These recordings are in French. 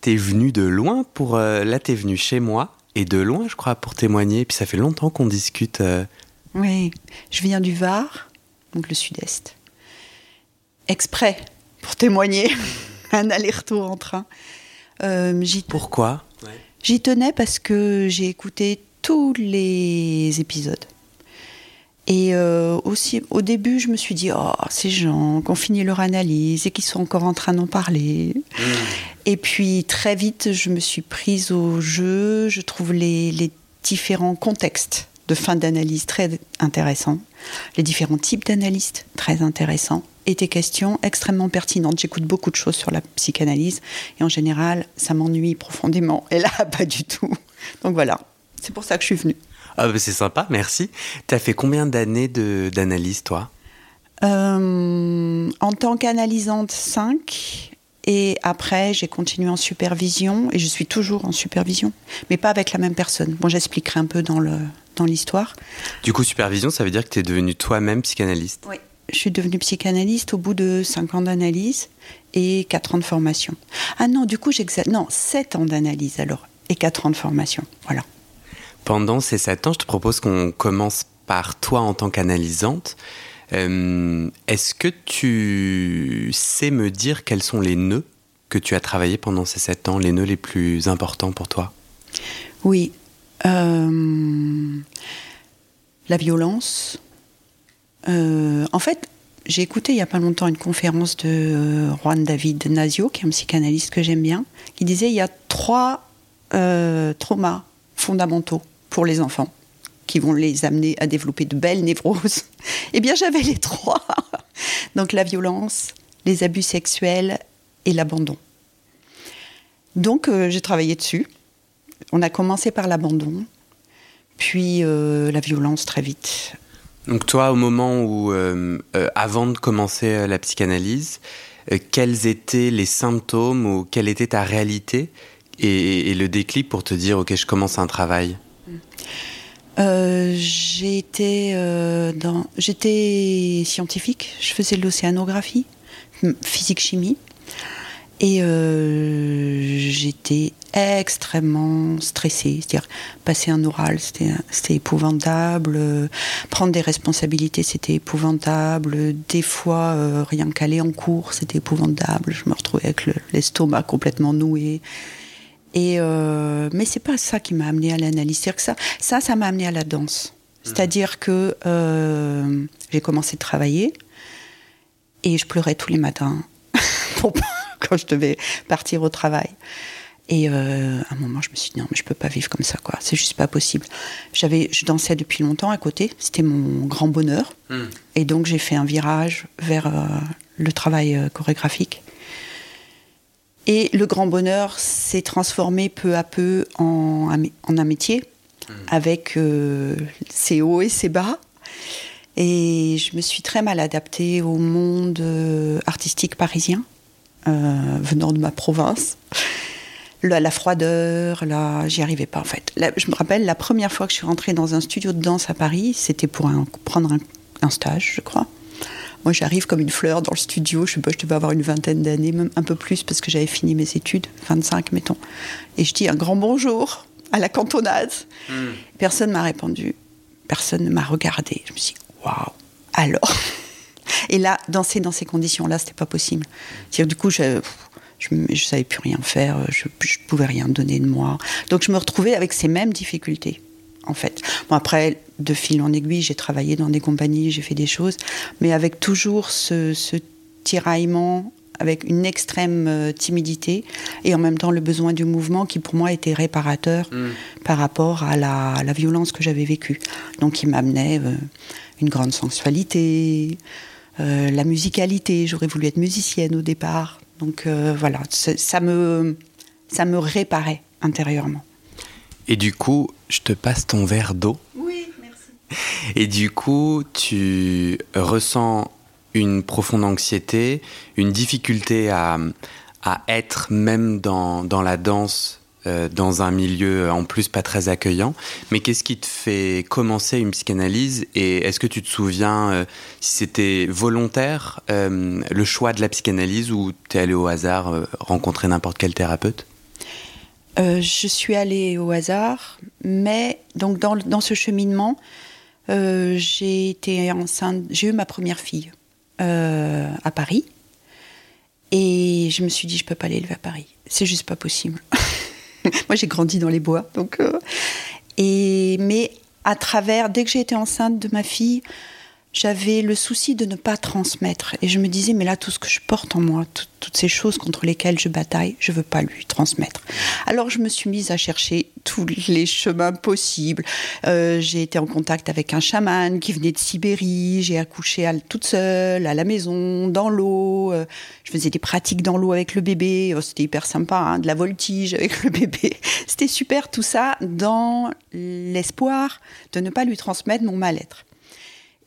T'es venu de loin pour. Euh, là, t'es venu chez moi et de loin, je crois, pour témoigner. Puis ça fait longtemps qu'on discute. euh, Oui, je viens du Var, donc le sud-est. Exprès pour témoigner. Un aller-retour en train. Euh, J'y Pourquoi? J'y tenais parce que j'ai écouté tous les épisodes. Et euh, aussi, au début, je me suis dit, oh, ces gens qui ont fini leur analyse et qui sont encore en train d'en parler. Et puis, très vite, je me suis prise au jeu. Je trouve les, les différents contextes de fin d'analyse très intéressants. Les différents types d'analystes très intéressants. Et tes questions extrêmement pertinentes. J'écoute beaucoup de choses sur la psychanalyse. Et en général, ça m'ennuie profondément. Et là, pas du tout. Donc voilà. C'est pour ça que je suis venue. Ah, bah, c'est sympa, merci. T'as fait combien d'années d'analyse, toi? Euh, en tant qu'analysante, 5. Et après, j'ai continué en supervision. Et je suis toujours en supervision. Mais pas avec la même personne. Bon, j'expliquerai un peu dans le dans l'histoire. Du coup, supervision, ça veut dire que t'es devenu toi-même psychanalyste? Oui. Je suis devenue psychanalyste au bout de 5 ans d'analyse et 4 ans de formation. Ah non, du coup, j'exagère. Non, 7 ans d'analyse alors. Et 4 ans de formation. Voilà. Pendant ces sept ans, je te propose qu'on commence par toi en tant qu'analysante. Euh, Est-ce que tu sais me dire quels sont les nœuds que tu as travaillés pendant ces sept ans, les nœuds les plus importants pour toi? Oui. Euh, la violence. Euh, en fait, j'ai écouté il n'y a pas longtemps une conférence de Juan David Nazio, qui est un psychanalyste que j'aime bien, qui disait il y a trois traumas fondamentaux pour les enfants qui vont les amener à développer de belles névroses. Eh bien, j'avais les trois. Donc la violence, les abus sexuels et l'abandon. Donc euh, j'ai travaillé dessus. On a commencé par l'abandon, puis euh, la violence très vite. Donc toi, au moment où, euh, avant de commencer la psychanalyse, quels étaient les symptômes ou quelle était ta réalité et le déclic pour te dire, ok, je commence un travail? Euh, été euh, dans, j'étais scientifique. Je faisais de l'océanographie, physique-chimie, et euh, j'étais extrêmement stressée. C'est-à-dire passer un oral, c'était épouvantable. prendre des responsabilités, c'était épouvantable. Des fois, euh, rien qu'aller en cours, c'était épouvantable. Je me retrouvais avec le- l'estomac complètement noué. Et euh, mais c'est pas ça qui m'a amené à l'analyse. Que ça, ça, ça m'a amené à la danse. C'est-à-dire que euh, j'ai commencé de travailler et je pleurais tous les matins quand je devais partir au travail. Et euh, à un moment, je me suis dit non, mais je peux pas vivre comme ça, quoi. C'est juste pas possible. J'avais, je dansais depuis longtemps à côté. C'était mon grand bonheur. Et donc j'ai fait un virage vers euh, le travail chorégraphique. Et le grand bonheur s'est transformé peu à peu en, un mé- en un métier, avec euh, ses hauts et ses bas. Et je me suis très mal adaptée au monde euh, artistique parisien, euh, venant de ma province. La, la froideur, là, j'y arrivais pas en fait. La- je me rappelle la première fois que je suis rentrée dans un studio de danse à Paris, c'était pour un- prendre un, un stage, je crois. Moi, j'arrive comme une fleur dans le studio. Je sais pas, je devais avoir une vingtaine d'années, même un peu plus, parce que j'avais fini mes études, 25, mettons. Et je dis un grand bonjour à la cantonade. Hmm. Personne m'a répondu. Personne ne m'a regardé. Je me suis dit, waouh, alors? Et là, danser dans ces conditions-là, c'était pas possible. du coup, je, je, je, savais plus rien faire, je, je pouvais rien donner de moi. Donc, je me retrouvais avec ces mêmes difficultés en fait. Bon, après, de fil en aiguille, j'ai travaillé dans des compagnies, j'ai fait des choses, mais avec toujours ce, tiraillement, avec une extrême euh, timidité et en même temps le besoin du mouvement qui pour moi était réparateur mm. par rapport à la, violence que j'avais vécue. Donc il m'amenait euh, une grande sensualité, euh, la musicalité, j'aurais voulu être musicienne au départ. Donc voilà, ça me, ça me réparait intérieurement. Et du coup, je te passe ton verre d'eau. Oui, merci. Et du coup, tu ressens une profonde anxiété, une difficulté à, à être même dans, dans la danse, euh, dans un milieu en plus pas très accueillant. Mais qu'est-ce qui te fait commencer une psychanalyse Et est-ce que tu te souviens euh, si c'était volontaire, euh, le choix de la psychanalyse, ou tu es allé au hasard rencontrer n'importe quel thérapeute? Euh, je suis allée au hasard, mais donc dans, dans ce cheminement, euh, j'ai été enceinte, j'ai eu ma première fille euh, à Paris, et je me suis dit je peux pas l'élever à Paris, c'est juste pas possible. Moi j'ai grandi dans les bois, donc et mais à travers dès que j'ai été enceinte de ma fille, j'avais le souci de ne pas transmettre. Et je me disais, mais là, tout ce que je porte en moi, toutes ces choses contre lesquelles je bataille, je veux pas lui transmettre. Alors je me suis mise à chercher tous les chemins possibles. Euh, j'ai été en contact avec un chaman qui venait de Sibérie. J'ai accouché à, toute seule, à la maison, dans l'eau. Euh, je faisais des pratiques dans l'eau avec le bébé. Oh, c'était hyper sympa, hein, de la voltige avec le bébé. C'était super tout ça dans l'espoir de ne pas lui transmettre mon mal-être.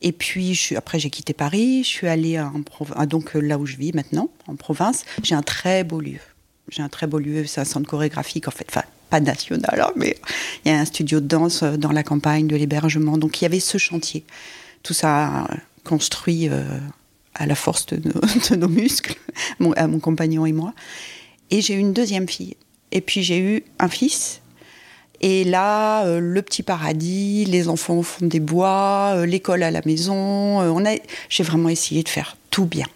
Et puis, après, j'ai quitté Paris. Je suis allée donc là où je vis maintenant, en province. J'ai un très beau lieu. J'ai un très beau lieu. C'est un centre chorégraphique, en fait. Enfin, pas national, hein, mais il y a un studio de danse euh, dans la campagne, de l'hébergement. Donc, il y avait ce chantier. Tout ça construit euh, à la force de nos, muscles, à mon compagnon et moi. Et j'ai eu une deuxième fille. Et puis, j'ai eu un fils et là, euh, le petit paradis, les enfants au fond des bois, euh, l'école à la maison. Euh, on a, j'ai vraiment essayé de faire tout bien.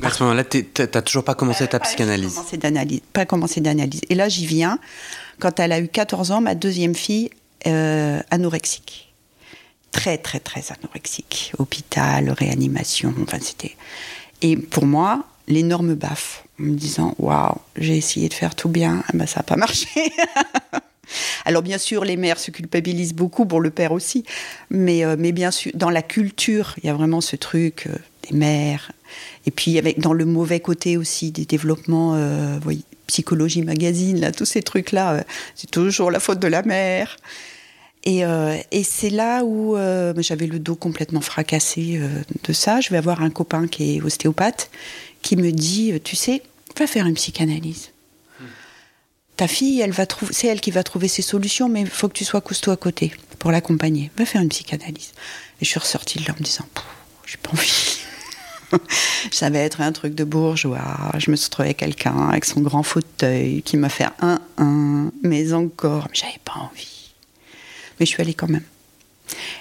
À ce moment-là, tu n'as toujours pas commencé ta psychanalyse Pas commencé d'analyse. Et là, j'y viens. Quand elle a eu 14 ans, ma deuxième fille, anorexique. Très, très, très anorexique. Hôpital, réanimation, enfin, c'était. Et pour moi, l'énorme baffe, en me disant Waouh, j'ai essayé de faire tout bien, eh ben, ça n'a pas marché. Alors bien sûr, les mères se culpabilisent beaucoup, pour le père aussi, mais, euh, mais bien sûr, dans la culture, il y a vraiment ce truc euh, des mères, et puis avec dans le mauvais côté aussi des développements, euh, psychologie magazine, là, tous ces trucs-là, c'est toujours la faute de la mère. Et, et c'est là où j'avais le dos complètement fracassé de ça. Je vais avoir un copain qui est ostéopathe qui me dit, tu sais, va faire une psychanalyse ta fille, c'est elle qui va trouver ses solutions, mais il faut que tu sois costaud à côté pour l'accompagner. Va faire une psychanalyse. Et je suis ressortie de là en me disant, j'ai pas envie. ça va être un truc de bourgeois. Je me suis retrouvée quelqu'un avec son grand fauteuil qui m'a fait un un, mais encore, j'avais pas envie. Mais je suis allée quand même.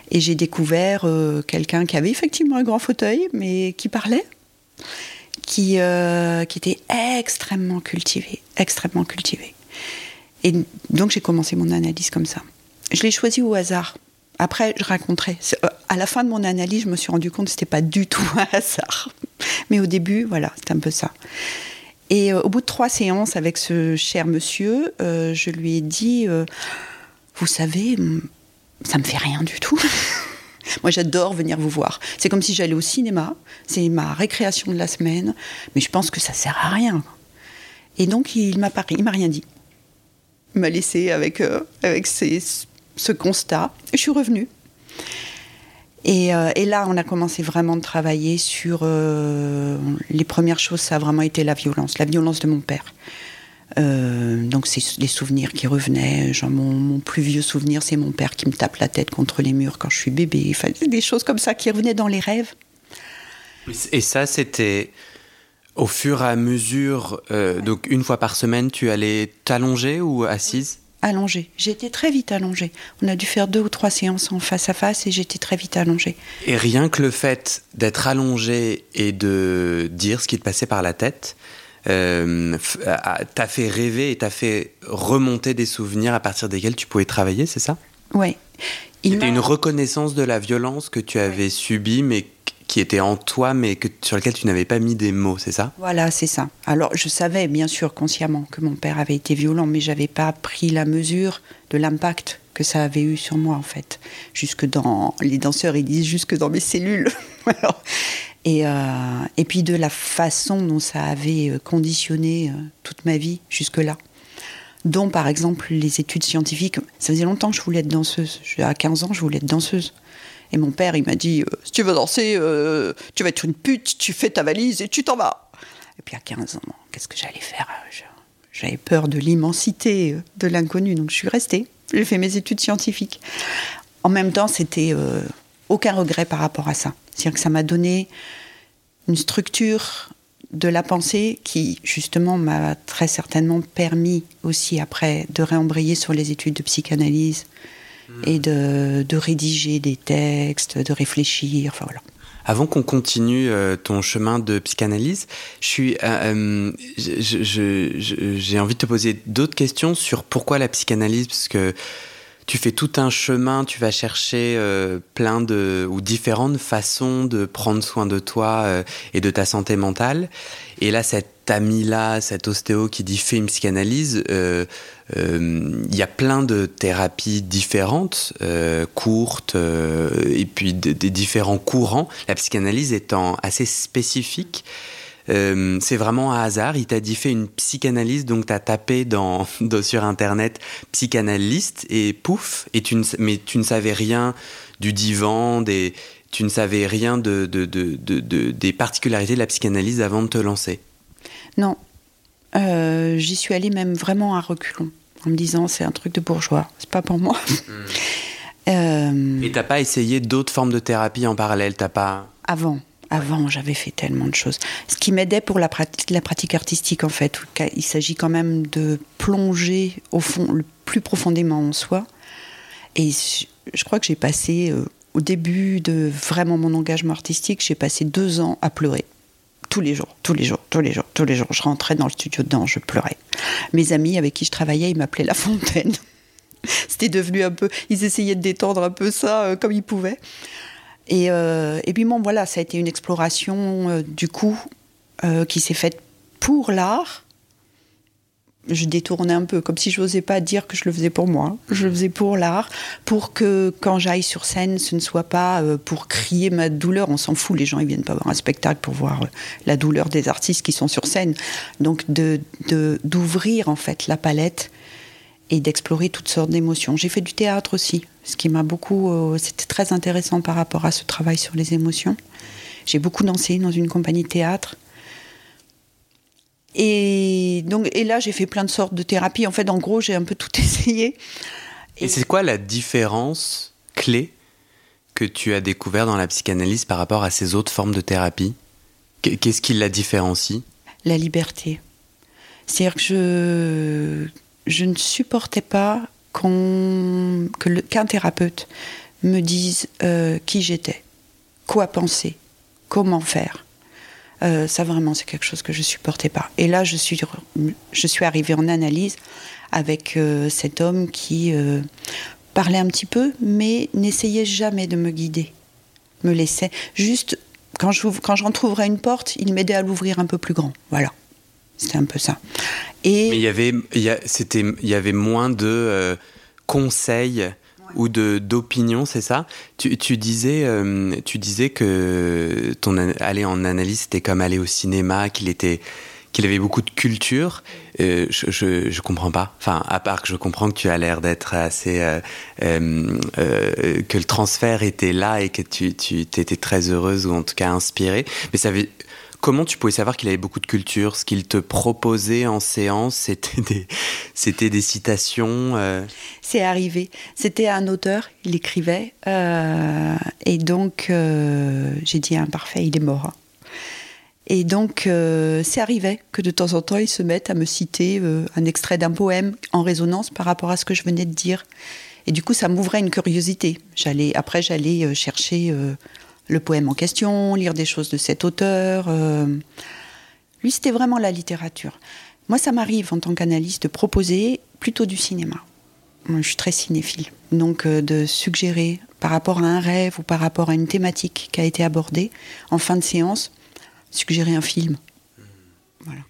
Et j'ai découvert euh, quelqu'un qui avait effectivement un grand fauteuil, mais qui parlait qui, euh, qui était extrêmement cultivé, extrêmement cultivé. Et donc j'ai commencé mon analyse comme ça. Je l'ai choisi au hasard. Après, je raconterai. Euh, à la fin de mon analyse, je me suis rendu compte que c'était pas du tout un hasard. Mais au début, voilà, c'était un peu ça. Et euh, au bout de trois séances avec ce cher monsieur, euh, je lui ai dit, vous savez, ça me fait rien du tout. Moi, j'adore venir vous voir. C'est comme si j'allais au cinéma. C'est ma récréation de la semaine. Mais je pense que ça sert à rien. Et donc, il m'a il m'a rien dit m'a laissé avec, euh, avec ce constat. Je suis revenue. Et, euh, et, là, on a commencé vraiment de travailler sur euh, les premières choses. Ça a vraiment été la violence, la violence de mon père. donc c'est les souvenirs qui revenaient. Genre mon, plus vieux souvenir, c'est mon père qui me tape la tête contre les murs quand je suis bébé. Des choses comme ça qui revenaient dans les rêves. Et ça, c'était au fur et à mesure, euh, donc une fois par semaine, tu allais t'allonger ou assise? Allongée. J'étais très vite allongée. On a dû faire deux ou trois séances en face à face et j'étais très vite allongée. Et rien que le fait d'être allongée et de dire ce qui te passait par la tête, euh, t'a fait rêver et t'a fait remonter des souvenirs à partir desquels tu pouvais travailler, c'est ça? Oui. C'était une reconnaissance de la violence que tu avais subie, mais qui était en toi, mais que, sur lequel tu n'avais pas mis des mots, c'est ça? Voilà, c'est ça. Alors, je savais bien sûr consciemment que mon père avait été violent, mais j'avais pas pris la mesure de l'impact que ça avait eu sur moi, en fait. Jusque dans. Les danseurs, ils disent jusque dans mes cellules. et, euh, et puis de la façon dont ça avait euh, conditionné euh, toute ma vie jusque-là dont par exemple les études scientifiques. Ça faisait longtemps que je voulais être danseuse. À 15 ans, je voulais être danseuse. Et mon père, il m'a dit euh, si tu veux danser, euh, tu vas être une pute, tu fais ta valise et tu t'en vas. Et puis à 15 ans, qu'est-ce que j'allais faire J'avais peur de l'immensité euh, de l'inconnu, donc je suis restée. J'ai fait mes études scientifiques. En même temps, c'était aucun regret par rapport à ça. C'est-à-dire que ça m'a donné une structure de la pensée qui, justement, m'a très certainement permis aussi après de réembrayer sur les études de psychanalyse, et de, de, rédiger des textes, de réfléchir. Enfin, voilà. Avant qu'on continue euh, ton chemin de psychanalyse, je suis, euh, euh, j'ai envie de te poser d'autres questions sur pourquoi la psychanalyse, parce que tu fais tout un chemin, tu vas chercher plein de ou différentes façons de prendre soin de toi et de ta santé mentale. Et là, cet ami-là, cet ostéo qui dit fais une psychanalyse, euh, il y a plein de thérapies différentes, euh, courtes, euh, et puis des différents courants. La psychanalyse étant assez spécifique. C'est vraiment un hasard. Il t'a dit fais une psychanalyse, donc tu as tapé dans, sur internet psychanalyste et pouf, et tu ne, mais tu ne savais rien du divan, des, tu ne savais rien de, de, de, des particularités de la psychanalyse avant de te lancer. Non, j'y suis allée même vraiment à reculons en me disant c'est un truc de bourgeois, c'est pas pour moi. Hmm. Euh, Et t'as pas essayé d'autres formes de thérapie en parallèle? T'as pas Avant, avant, j'avais fait tellement de choses. Ce qui m'aidait pour la pratique, artistique, en fait, il s'agit quand même de plonger au fond, le plus profondément en soi. Et je crois que j'ai passé, euh, au début de vraiment mon engagement artistique, j'ai passé deux ans à pleurer tous les jours, tous les jours, tous les jours, tous les jours. Je rentrais dans le studio dedans, je pleurais. Mes amis avec qui je travaillais, ils m'appelaient La Fontaine. C'était devenu un peu. Ils essayaient de détendre un peu ça euh, comme ils pouvaient. Et, euh, et, puis bon, voilà, ça a été une exploration euh, du coup qui s'est faite pour l'art, je détournais un peu, comme si je n'osais pas dire que je le faisais pour moi. Je le faisais pour l'art, pour que quand j'aille sur scène, ce ne soit pas euh, pour crier ma douleur. On s'en fout, les gens ils viennent pas voir un spectacle pour voir euh, la douleur des artistes qui sont sur scène. Donc de d'ouvrir en fait la palette et d'explorer toutes sortes d'émotions. J'ai fait du théâtre aussi, ce qui m'a beaucoup, euh, c'était très intéressant par rapport à ce travail sur les émotions. J'ai beaucoup dansé dans une compagnie de théâtre. Et, donc, et là, j'ai fait plein de sortes de thérapies. En fait, en gros, j'ai un peu tout essayé. Et, c'est quoi la différence clé que tu as découvert dans la psychanalyse par rapport à ces autres formes de thérapie? Qu'est-ce qui la différencie? La liberté. C'est-à-dire que je, je ne supportais pas qu'un thérapeute me dise euh, qui j'étais, quoi penser, comment faire. Euh, ça vraiment c'est quelque chose que je supportais pas. Et là je suis arrivée en analyse avec euh, cet homme qui parlait un petit peu, mais n'essayait jamais de me guider, me laissait juste quand je une porte, il m'aidait à l'ouvrir un peu plus grand. Voilà. C'était un peu ça. Et mais il y avait, il y avait moins de conseils ou de d'opinion, c'est ça? Tu, tu, disais, euh, tu disais que ton aller en analyse, c'était comme aller au cinéma, qu'il était qu'il avait beaucoup de culture. Euh, je, je, comprends pas. Enfin, à part que je comprends que tu as l'air d'être assez euh, que le transfert était là et que tu, tu étais très heureuse ou en tout cas inspirée. Mais ça veut Comment tu pouvais savoir qu'il avait beaucoup de culture Ce qu'il te proposait en séance, c'était des, c'était des citations euh? C'est arrivé. C'était un auteur, il écrivait. Euh, et donc, euh, j'ai dit imparfait, il est mort. Et donc, c'est arrivé que de temps en temps, ils se mettent à me citer un extrait d'un poème en résonance par rapport à ce que je venais de dire. Et du coup, ça m'ouvrait une curiosité. J'allais, après, j'allais chercher le poème en question, lire des choses de cet auteur. Lui, c'était vraiment la littérature. Moi, ça m'arrive en tant qu'analyste de proposer plutôt du cinéma. Moi, je suis très cinéphile. Donc, de suggérer par rapport à un rêve ou par rapport à une thématique qui a été abordée en fin de séance, suggérer un film. Voilà.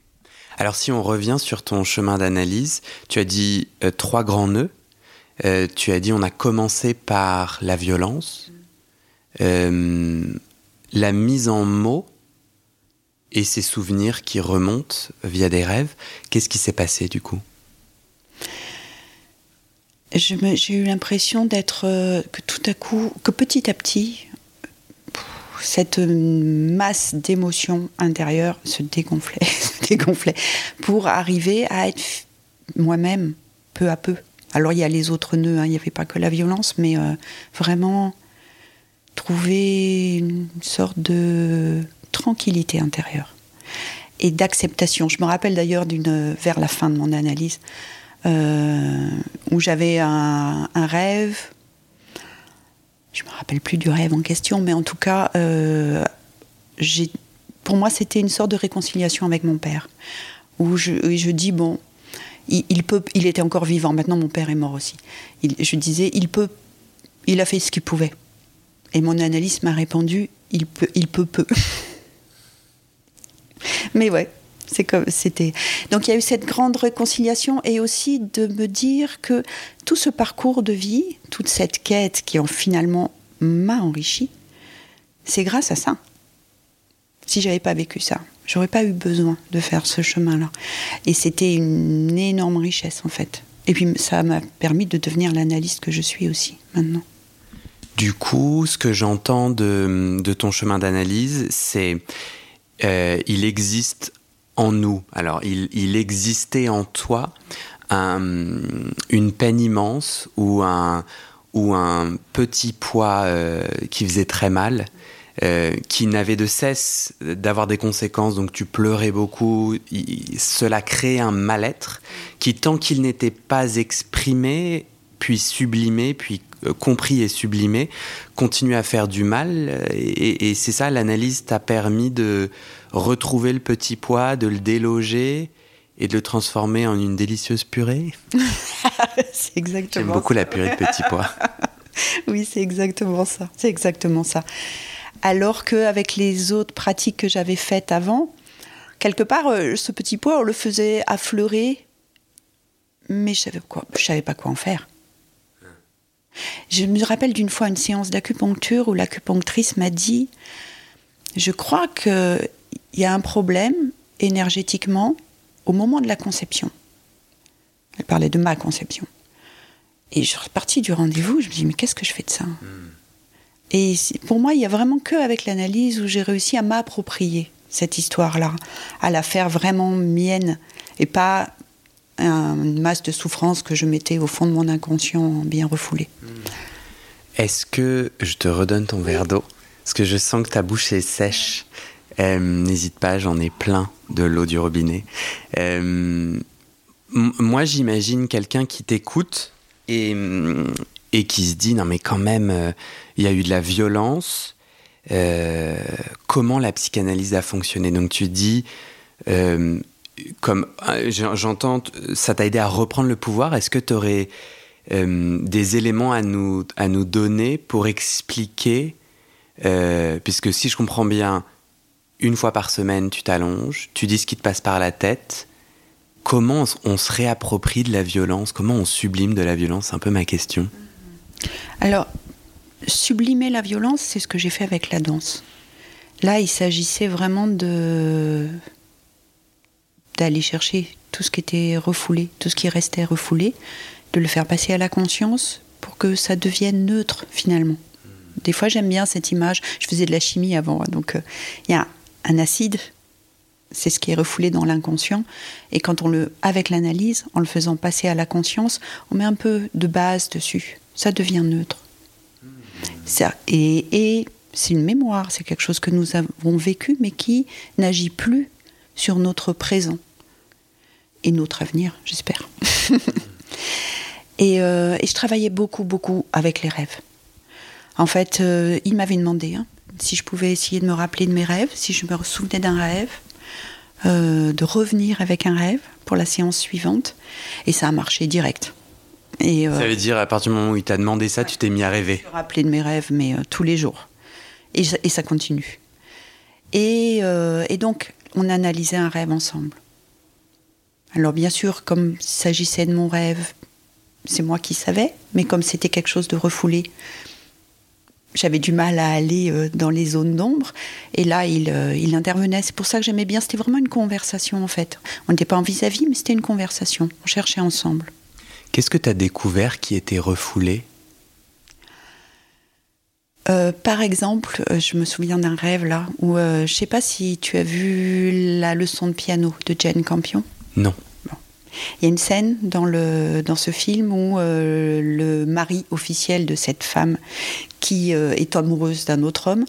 Alors si on revient sur ton chemin d'analyse, tu as dit euh, trois grands nœuds. Euh, tu as dit on a commencé par la violence, euh, la mise en mots et ces souvenirs qui remontent via des rêves. Qu'est-ce qui s'est passé du coup? J'ai eu l'impression d'être que tout à coup, que petit à petit, cette masse d'émotions intérieures se dégonflait, se dégonflait, pour arriver à être moi-même peu à peu. Alors il y a les autres nœuds, hein, il n'y avait pas que la violence, mais euh, vraiment trouver une sorte de tranquillité intérieure et d'acceptation. Je me rappelle d'ailleurs vers la fin de mon analyse euh, où j'avais un, rêve je me rappelle plus du rêve en question, mais en tout cas, euh, pour moi, c'était une sorte de réconciliation avec mon père, où je, je dis bon, il, peut, il était encore vivant. Maintenant, mon père est mort aussi. je disais, il peut, il a fait ce qu'il pouvait. Et mon analyste m'a répondu, il peut, il peut peu. mais ouais, c'est comme c'était. Donc il y a eu cette grande réconciliation et aussi de me dire que tout ce parcours de vie, toute cette quête qui en finalement m'a enrichi, c'est grâce à ça. Si j'avais pas vécu ça, j'aurais pas eu besoin de faire ce chemin-là. Et c'était une énorme richesse en fait. Et puis ça m'a permis de devenir l'analyste que je suis aussi maintenant. Du coup, ce que j'entends de, ton chemin d'analyse, c'est euh, il existe en nous. Alors, il, existait en toi une peine immense ou un, petit poids euh, qui faisait très mal, euh, qui n'avait de cesse d'avoir des conséquences, donc tu pleurais beaucoup, cela créait un mal-être qui, tant qu'il n'était pas exprimé, puis sublimé, puis compris et sublimé, continuait à faire du mal. Et, et c'est ça, l'analyse t'a permis de retrouver le petit pois, de le déloger et de le transformer en une délicieuse purée? c'est exactement. J'aime beaucoup la purée de petits pois. oui, c'est exactement ça. C'est exactement ça. Alors qu'avec les autres pratiques que j'avais faites avant, quelque part, euh, ce petit pois, on le faisait affleurer, mais je savais quoi, je savais pas quoi en faire. Je me rappelle d'une fois une séance d'acupuncture où l'acupunctrice m'a dit, je crois que il y a un problème énergétiquement au moment de la conception. Elle parlait de ma conception. Et je suis repartie du rendez-vous, je me dis, mais qu'est-ce que je fais de ça? Hmm. Et pour moi, il n'y a vraiment que avec l'analyse où j'ai réussi à m'approprier cette histoire-là, à la faire vraiment mienne, et pas une masse de souffrance que je mettais au fond de mon inconscient bien refoulé. Hmm. Est-ce que je te redonne ton verre d'eau Parce que je sens que ta bouche est sèche. Euh, n'hésite pas, j'en ai plein de l'eau du robinet. Euh, moi, j'imagine quelqu'un qui t'écoute et, et qui se dit non mais quand même, euh, il y a eu de la violence. comment la psychanalyse a fonctionné? Donc tu dis, comme j'entends, ça t'a aidé à reprendre le pouvoir. Est-ce que tu aurais des éléments à nous, à nous donner pour expliquer, puisque si je comprends bien, une fois par semaine, tu t'allonges, tu dis ce qui te passe par la tête. Comment on se réapproprie de la violence? Comment on sublime de la violence? C'est un peu ma question. Alors, sublimer la violence, c'est ce que j'ai fait avec la danse. Là, il s'agissait vraiment de d'aller chercher tout ce qui était refoulé, tout ce qui restait refoulé, de le faire passer à la conscience pour que ça devienne neutre finalement. Des fois, j'aime bien cette image. Je faisais de la chimie avant, donc euh, il y a un acide, c'est ce qui est refoulé dans l'inconscient. Et quand on le, avec l'analyse, en le faisant passer à la conscience, on met un peu de base dessus. Ça devient neutre. Et, C'est une mémoire, c'est quelque chose que nous avons vécu, mais qui n'agit plus sur notre présent et notre avenir, j'espère. Euh, et, je travaillais beaucoup, beaucoup avec les rêves. En fait, euh, il m'avait demandé hein, si je pouvais essayer de me rappeler de mes rêves, si je me souvenais d'un rêve, euh, de revenir avec un rêve pour la séance suivante. Et ça a marché direct. Et, ça veut dire, à partir du moment où il t'a demandé ça, tu t'es mis à rêver Je me rappelais de mes rêves, mais tous les jours. Et, et, ça continue. Et, et donc, on analysait un rêve ensemble. Alors bien sûr, comme il s'agissait de mon rêve, c'est moi qui savais, mais comme c'était quelque chose de refoulé, j'avais du mal à aller euh, dans les zones d'ombre. Et là, il, euh, il intervenait. C'est pour ça que j'aimais bien. C'était vraiment une conversation, en fait. On n'était pas en vis-à-vis, mais c'était une conversation. On cherchait ensemble. Qu'est-ce que tu as découvert qui était refoulé? Euh, par exemple, je me souviens d'un rêve là où je je sais pas si tu as vu la leçon de piano de Jane Campion. Non. Il y a une scène dans, le, dans ce film où euh, le mari officiel de cette femme qui euh, est amoureuse d'un autre homme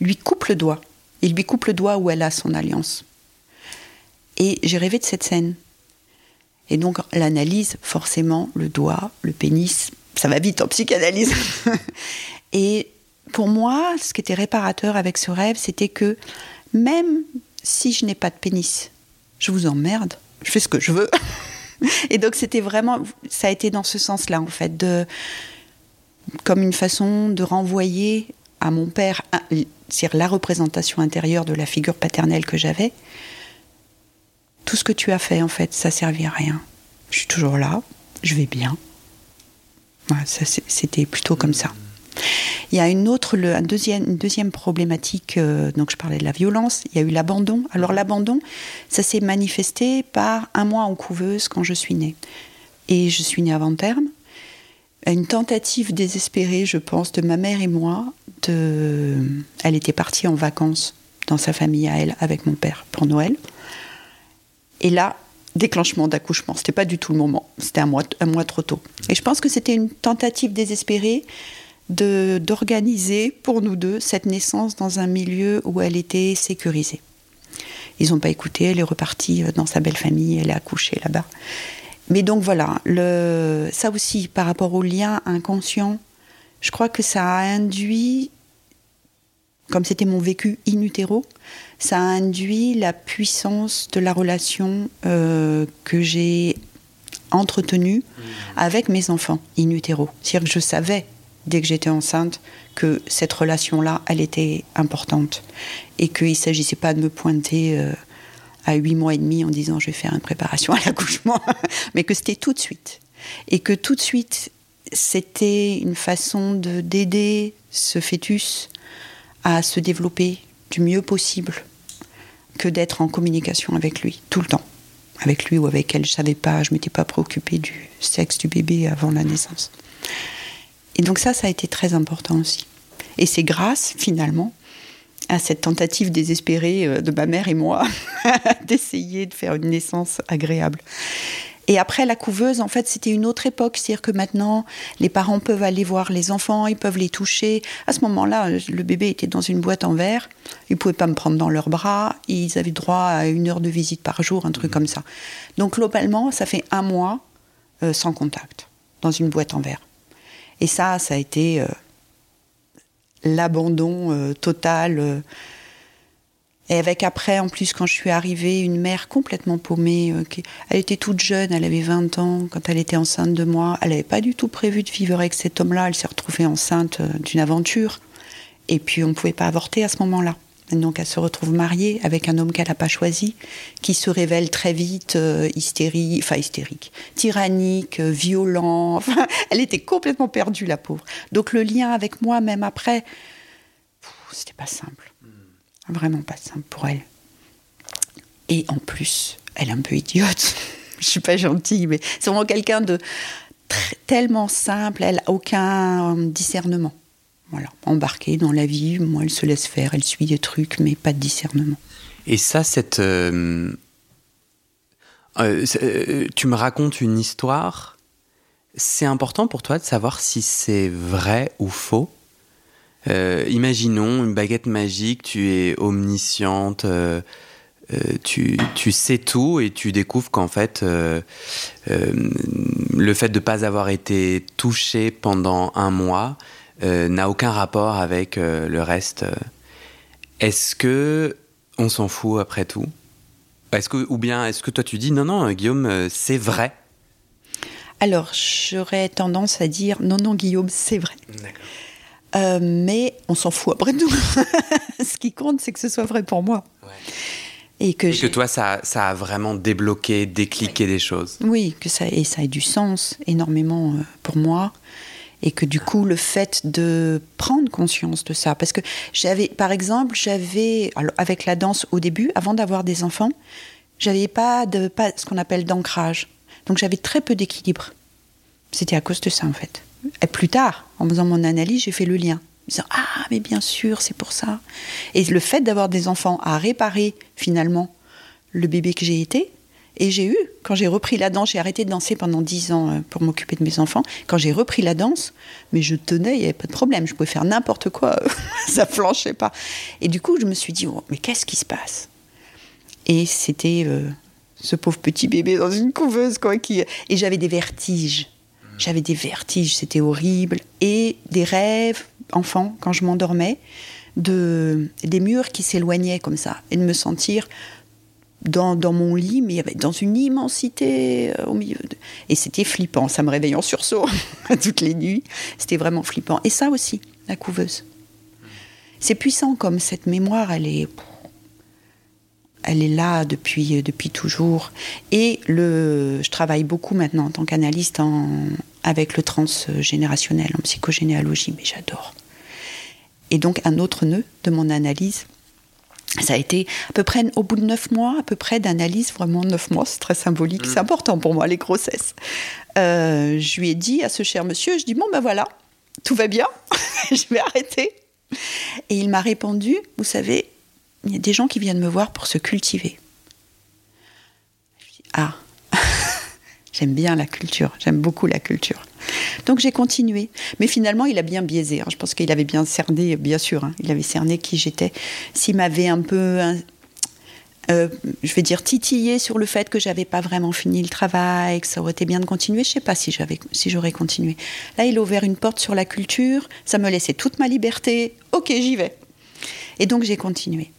lui coupe le doigt. Il lui coupe le doigt où elle a son alliance. Et j'ai rêvé de cette scène. Et donc l'analyse, forcément, le doigt, le pénis, ça va vite en psychanalyse. Et pour moi, ce qui était réparateur avec ce rêve, c'était que même si je n'ai pas de pénis, je vous emmerde je fais ce que je veux. Et donc c'était vraiment, ça a été dans ce sens-là en fait, de, comme une façon de renvoyer à mon père, c'est-à-dire la représentation intérieure de la figure paternelle que j'avais. Tout ce que tu as fait en fait, ça servait à rien. Je suis toujours là, je vais bien. c'était plutôt comme ça. Il y a une autre, le, deuxième, deuxième problématique, euh, donc je parlais de la violence, il y a eu l'abandon. Alors l'abandon, ça s'est manifesté par un mois en couveuse quand je suis née. Et je suis née avant terme. Une tentative désespérée, je pense, de ma mère et moi. De... Elle était partie en vacances dans sa famille à elle avec mon père pour Noël. Et là, déclenchement d'accouchement. C'était pas du tout le moment. C'était un mois, un mois trop tôt. Et je pense que c'était une tentative désespérée d'organiser pour nous deux cette naissance dans un milieu où elle était sécurisée. Ils n'ont pas écouté, elle est repartie euh, dans sa belle famille, elle est accouchée là-bas. Mais donc voilà, le, ça aussi, par rapport au lien inconscient, je crois que ça a induit, comme c'était mon vécu in utero, ça a induit la puissance de la relation euh, que j'ai entretenue mmh. avec mes enfants in utero. C'est-à-dire que je savais dès que j'étais enceinte, que cette relation-là, elle était importante. Et qu'il ne s'agissait pas de me pointer euh, à huit mois et demi en disant je vais faire une préparation à l'accouchement, mais que c'était tout de suite. Et que tout de suite, c'était une façon d'aider ce fœtus à se développer du mieux possible que d'être en communication avec lui tout le temps. Avec lui ou avec elle, je ne savais pas, je m'étais pas préoccupée du sexe du bébé avant la naissance. Et donc ça, ça a été très important aussi. Et c'est grâce, finalement, à cette tentative désespérée euh, de ma mère et moi d'essayer de faire une naissance agréable. Et après la couveuse, en fait, c'était une autre époque. C'est-à-dire que maintenant, les parents peuvent aller voir les enfants, ils peuvent les toucher. À ce moment-là, le bébé était dans une boîte en verre. Ils ne pouvaient pas me prendre dans leurs bras. Ils avaient droit à une heure de visite par jour, un truc comme ça. Donc, globalement, ça fait un mois euh, sans contact, dans une boîte en verre. Et ça, ça a été euh, l'abandon euh, total. Euh. et avec après, en plus, quand je suis arrivée, une mère complètement paumée. elle était toute jeune, elle avait 20 ans quand elle était enceinte de moi. Elle n'avait pas du tout prévu de vivre avec cet homme-là. Elle s'est retrouvée enceinte d'une aventure. Et puis, on ne pouvait pas avorter à ce moment-là. Donc elle se retrouve mariée avec un homme qu'elle n'a pas choisi, qui se révèle très vite euh, hystérique, enfin hystérique, tyrannique, euh, violent. elle était complètement perdue, la pauvre. Donc le lien avec moi, même après, c'était pas simple. Vraiment pas simple pour elle. Et en plus, elle est un peu idiote. Je suis pas gentille, mais c'est vraiment quelqu'un de tellement simple, elle n'a aucun discernement. Voilà, embarquée dans la vie, moi elle se laisse faire, elle suit des trucs, mais pas de discernement. Et ça, cette. Euh, euh, euh, tu me racontes une histoire. C'est important pour toi de savoir si c'est vrai ou faux. Imaginons une baguette magique, tu es omnisciente, tu, tu, sais tout et tu découvres qu'en fait, le fait de ne pas avoir été touché pendant un mois n'a aucun rapport avec le reste. Est-ce que on s'en fout après tout? Est-ce que, Ou bien est-ce que toi tu dis non, non, Guillaume, c'est vrai? Alors, j'aurais tendance à dire non, non, Guillaume, c'est vrai. Euh, mais on s'en fout après tout. Ce qui compte, c'est que ce soit vrai pour moi. Et que, que toi, ça, ça, a vraiment débloqué, décliqué des choses. Oui, que ça, et ça a du sens énormément euh, pour moi. Et que du coup, le fait de prendre conscience de ça, parce que j'avais, par exemple, j'avais, avec la danse au début, avant d'avoir des enfants, j'avais pas de, pas ce qu'on appelle d'ancrage. Donc j'avais très peu d'équilibre. C'était à cause de ça en fait. Et plus tard, en faisant mon analyse, j'ai fait le lien. En disant Ah, mais bien sûr, c'est pour ça. Et le fait d'avoir des enfants a réparé finalement le bébé que j'ai été. Et j'ai eu, quand j'ai repris la danse, j'ai arrêté de danser pendant dix ans euh, pour m'occuper de mes enfants. Quand j'ai repris la danse, mais je tenais, il n'y avait pas de problème. Je pouvais faire n'importe quoi, ça flanchait pas. Et du coup, je me suis dit oh, Mais qu'est-ce qui se passe? Et c'était. Euh, ce pauvre petit bébé dans une couveuse, quoi. Qui... Et j'avais des vertiges. J'avais des vertiges, c'était horrible. Et des rêves, enfant, quand je m'endormais, de, des murs qui s'éloignaient comme ça. Et de me sentir dans, mon lit, mais dans une immensité euh, au milieu. Et c'était flippant, ça me réveillait en sursaut toutes les nuits. C'était vraiment flippant. Et ça aussi, la couveuse. C'est puissant comme cette mémoire, elle est elle est là depuis, depuis toujours. Et le, je travaille beaucoup maintenant en tant qu'analyste avec le transgénérationnel en psychogénéalogie, mais j'adore. Et donc un autre nœud de mon analyse, ça a été à peu près au bout de neuf mois, à peu près d'analyse, vraiment neuf mois, c'est très symbolique, c'est mm. important pour moi les grossesses. Euh, je lui ai dit à ce cher monsieur, je dis bon ben voilà, tout va bien, je vais arrêter. Et il m'a répondu, vous savez, il y a des gens qui viennent me voir pour se cultiver. ah, j'aime bien la culture, j'aime beaucoup la culture. Donc j'ai continué. Mais finalement, il a bien biaisé. Hein. Je pense qu'il avait bien cerné, bien sûr, hein. il avait cerné qui j'étais. S'il m'avait un peu, euh, je vais dire, titillé sur le fait que j'avais pas vraiment fini le travail, que ça aurait été bien de continuer, je sais pas si j'avais, si j'aurais continué. Là, il a ouvert une porte sur la culture, ça me laissait toute ma liberté. Ok, j'y vais. Et donc j'ai continué.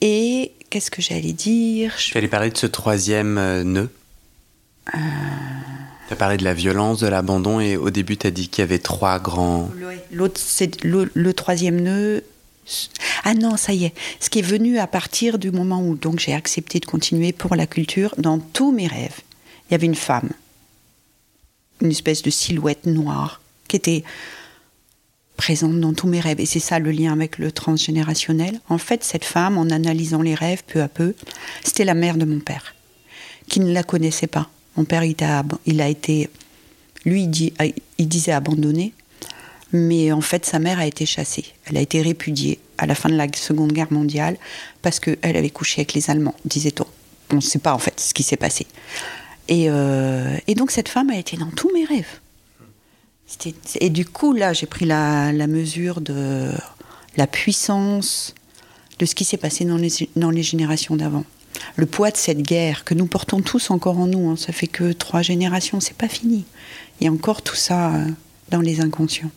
Et qu'est-ce que j'allais dire? Tu allais parler de ce troisième euh, nœud? Euh... Tu as parlé de la violence, de l'abandon, et au début, tu as dit qu'il y avait trois grands. L'autre, c'est le, troisième nœud. Ah non, ça y est. Ce qui est venu à partir du moment où donc j'ai accepté de continuer pour la culture, dans tous mes rêves, il y avait une femme, une espèce de silhouette noire, qui était présente dans tous mes rêves. Et c'est ça le lien avec le transgénérationnel. En fait, cette femme, en analysant les rêves peu à peu, c'était la mère de mon père, qui ne la connaissait pas. Mon père, il a, il a été, lui, il, il disait abandonné, mais en fait, sa mère a été chassée. Elle a été répudiée à la fin de la Seconde Guerre mondiale parce qu'elle avait couché avec les Allemands, disait-on. On ne sait pas en fait ce qui s'est passé. Et, euh, donc cette femme a été dans tous mes rêves. Et du coup, là, j'ai pris la, mesure de la puissance de ce qui s'est passé dans les générations d'avant. Le poids de cette guerre que nous portons tous encore en nous, hein, ça fait que trois générations, c'est pas fini. Il y a encore tout ça euh, dans les inconscients.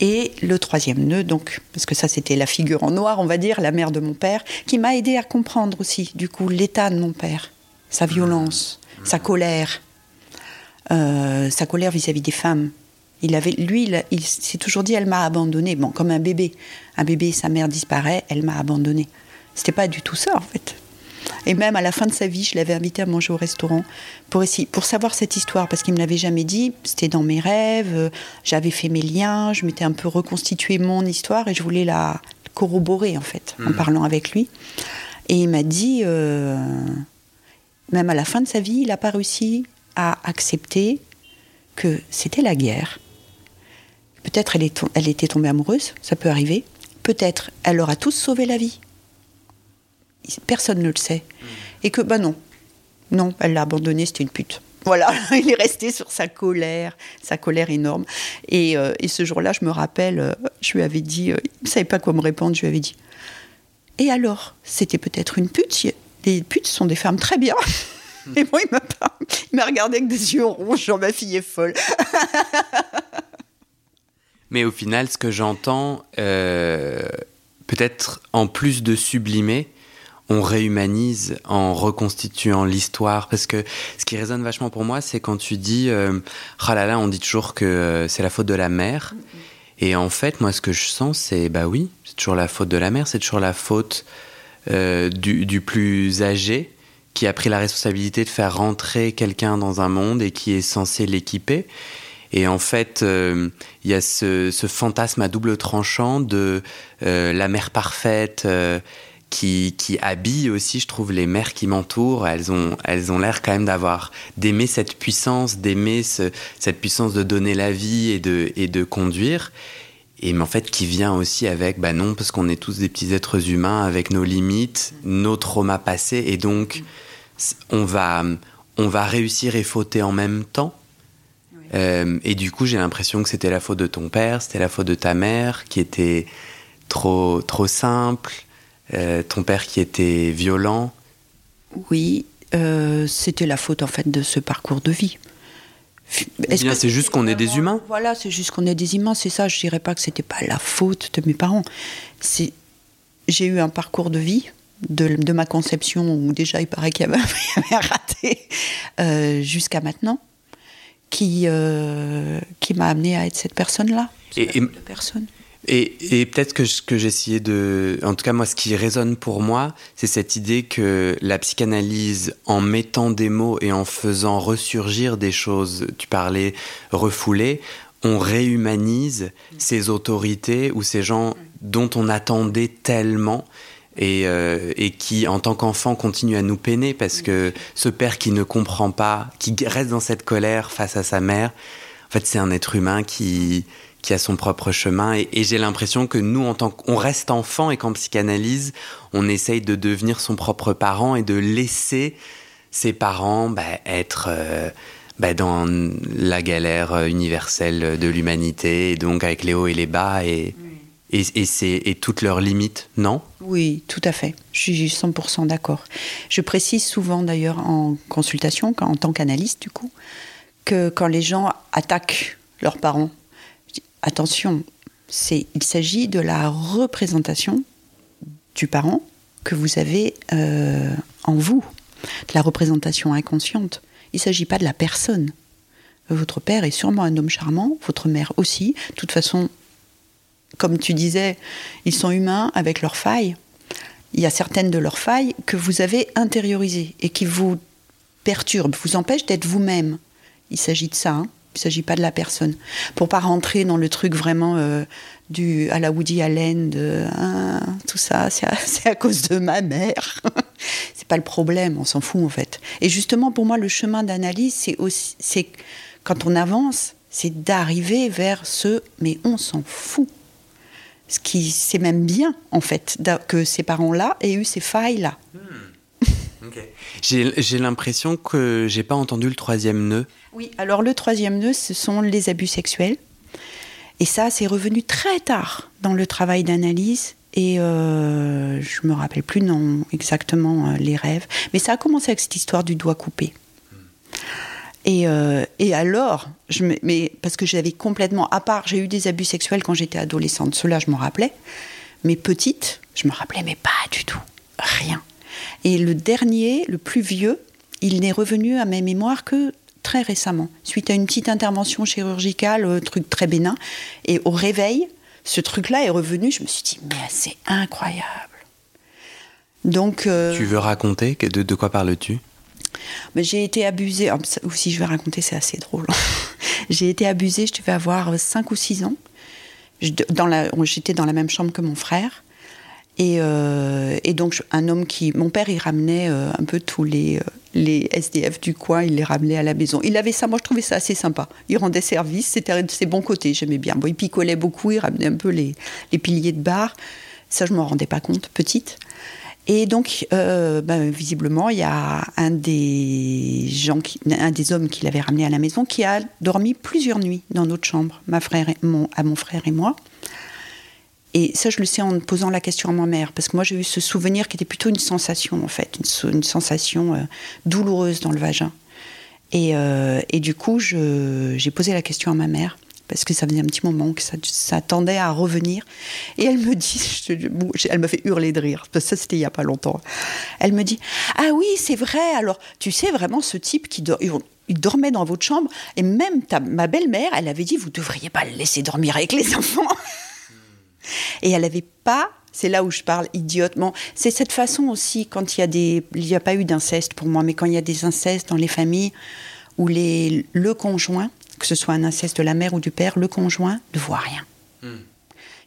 Et le troisième nœud, donc, parce que ça c'était la figure en noir, on va dire, la mère de mon père, qui m'a aidé à comprendre aussi, du coup, l'état de mon père, sa violence, sa colère, euh, sa colère vis-à-vis des femmes. Il avait, lui, il, s'est toujours dit, elle m'a abandonné. Bon, comme un bébé. Un bébé, sa mère disparaît, elle m'a abandonné. C'était pas du tout ça, en fait. Et même à la fin de sa vie, je l'avais invité à manger au restaurant pour, essayer, pour savoir cette histoire, parce qu'il me l'avait jamais dit. C'était dans mes rêves, euh, j'avais fait mes liens, je m'étais un peu reconstitué mon histoire et je voulais la corroborer, en fait, en mmh. parlant avec lui. Et il m'a dit, euh, même à la fin de sa vie, il n'a pas réussi à accepter que c'était la guerre. Peut-être elle, elle était tombée amoureuse, ça peut arriver. Peut-être elle leur a tous sauvé la vie. Personne ne le sait. Et que, bah non, non, elle l'a abandonné, c'était une pute. Voilà, il est resté sur sa colère, sa colère énorme. Et, euh, et ce jour-là, je me rappelle, euh, je lui avais dit, euh, il ne savait pas quoi me répondre, je lui avais dit, et alors, c'était peut-être une pute Les putes sont des femmes très bien. Et moi, il m'a pas- il m'a regardé avec des yeux rouges, genre ma fille est folle. Mais au final, ce que j'entends, peut-être en plus de sublimer, on réhumanise en reconstituant l'histoire. Parce que ce qui résonne vachement pour moi, c'est quand tu dis euh, là, on dit toujours que euh, c'est la faute de la mère. Et en fait, moi, ce que je sens, c'est bah oui, c'est toujours la faute de la mère, c'est toujours la faute euh, du, plus âgé qui a pris la responsabilité de faire rentrer quelqu'un dans un monde et qui est censé l'équiper. Et en fait, euh, il y a ce, ce fantasme à double tranchant de la mère parfaite qui, qui habille aussi, je trouve, les mères qui m'entourent. Elles ont, elles ont l'air quand même d'avoir, d'aimer cette puissance, d'aimer ce- cette puissance de donner la vie et de, et de conduire. Et mais en fait, qui vient aussi avec, bah non, parce qu'on est tous des petits êtres humains avec nos limites, nos traumas passés, et donc on va, on va réussir et fauter en même temps. Euh, et du coup, j'ai l'impression que c'était la faute de ton père, c'était la faute de ta mère, qui était trop, trop simple, euh, ton père qui était violent. Oui, euh, c'était la faute en fait de ce parcours de vie. Bien, que c'est juste qu'on est des humains. Voilà, c'est juste qu'on est des humains, c'est ça. Je dirais pas que c'était pas la faute de mes parents. C'est, j'ai eu un parcours de vie de, de ma conception où déjà il paraît qu'il y avait, un raté euh, jusqu'à maintenant, qui qui m'a amené à être cette personne-là. Et- Cette et- personne. Et, et peut-être que ce que j'essayais de... En tout cas, moi, ce qui résonne pour moi, c'est cette idée que la psychanalyse, en mettant des mots et en faisant ressurgir des choses, tu parlais refoulées, on réhumanise ces autorités ou ces gens dont on attendait tellement et, euh, et qui, en tant qu'enfant, continuent à nous peiner parce que ce père qui ne comprend pas, qui reste dans cette colère face à sa mère, en fait, c'est un être humain qui, qui a son propre chemin. Et, et j'ai l'impression que nous, en tant qu'on reste enfant et qu'en psychanalyse, on essaye de devenir son propre parent et de laisser ses parents bah, être euh, bah, dans la galère universelle de l'humanité, et donc avec les hauts et les bas et, et, et, et toutes leurs limites, non? Oui, tout à fait. Je suis 100% d'accord. Je précise souvent d'ailleurs en consultation, quand- en tant qu'analyste du coup, que quand les gens attaquent leurs parents, attention, c'est, il s'agit de la représentation du parent que vous avez euh, en vous, de la représentation inconsciente. Il ne s'agit pas de la personne. Votre père est sûrement un homme charmant, votre mère aussi. De toute façon, comme tu disais, ils sont humains avec leurs failles. Il y a certaines de leurs failles que vous avez intériorisées et qui vous perturbent, vous empêchent d'être vous-même. Il s'agit de ça, hein. Il ne s'agit pas de la personne. Pour pas rentrer dans le truc vraiment euh, du à la Woody Allen, de ah, tout ça, c'est à, cause de ma mère. c'est pas le problème, on s'en fout en fait. Et justement, pour moi, le chemin d'analyse, c'est aussi, c'est quand on avance, c'est d'arriver vers ce, mais on s'en fout. Ce qui, c'est même bien, en fait, que ces parents-là aient eu ces failles-là. J'ai j'ai l'impression que j'ai pas entendu le troisième nœud. Oui, alors le troisième nœud, ce sont les abus sexuels. Et ça, c'est revenu très tard dans le travail d'analyse. Et euh, je me rappelle plus non exactement euh, les rêves. Mais ça a commencé avec cette histoire du doigt coupé. Et, euh, et alors, je me- mais parce que j'avais complètement, à part, j'ai eu des abus sexuels quand j'étais adolescente, cela je m'en rappelais, mais petite, je me rappelais, mais pas du tout, rien. Et le dernier, le plus vieux, il n'est revenu à mes mémoires que très récemment, suite à une petite intervention chirurgicale, un truc très bénin. Et au réveil, ce truc-là est revenu, je me suis dit, mais c'est incroyable. Donc, euh, Tu veux raconter de, de quoi parles-tu? J'ai été abusée, ah, ou si je vais raconter, c'est assez drôle. j'ai été abusée, je devais avoir 5 ou 6 ans. Dans J'étais dans la même chambre que mon frère. Et, euh, et donc, un homme qui. Mon père, il ramenait euh, un peu tous les, euh, les SDF du coin, il les ramenait à la maison. Il avait ça, moi, je trouvais ça assez sympa. Il rendait service, c'était de ses bons côtés, j'aimais bien. Bon, il picolait beaucoup, il ramenait un peu les, les piliers de bar. Ça, je m'en rendais pas compte, petite. Et donc, ben, visiblement, il y a un des gens, qui, un des hommes qui l'avait ramené à la maison, qui a dormi plusieurs nuits dans notre chambre, à mon frère et moi. Et ça, je le sais en posant la question à ma mère, parce que moi, j'ai eu ce souvenir qui était plutôt une sensation, en fait, une, sensation euh, douloureuse dans le vagin. Et, euh, du coup, j'ai posé la question à ma mère parce que ça faisait un petit moment que ça, tendait à revenir. Et elle me dit, elle me fait hurler de rire, parce que ça c'était il n'y a pas longtemps. Elle me dit, ah oui, c'est vrai, alors tu sais vraiment ce type qui dormait dans votre chambre, et même ma belle-mère, elle avait dit, vous devriez pas le laisser dormir avec les enfants. Et elle n'avait pas c'est là où je parle idiotement. C'est cette façon aussi, quand il y a des. Il n'y a pas eu d'inceste pour moi, mais quand il y a des incestes dans les familles où les, le conjoint que ce soit un inceste de la mère ou du père, le conjoint ne voit rien. Hmm.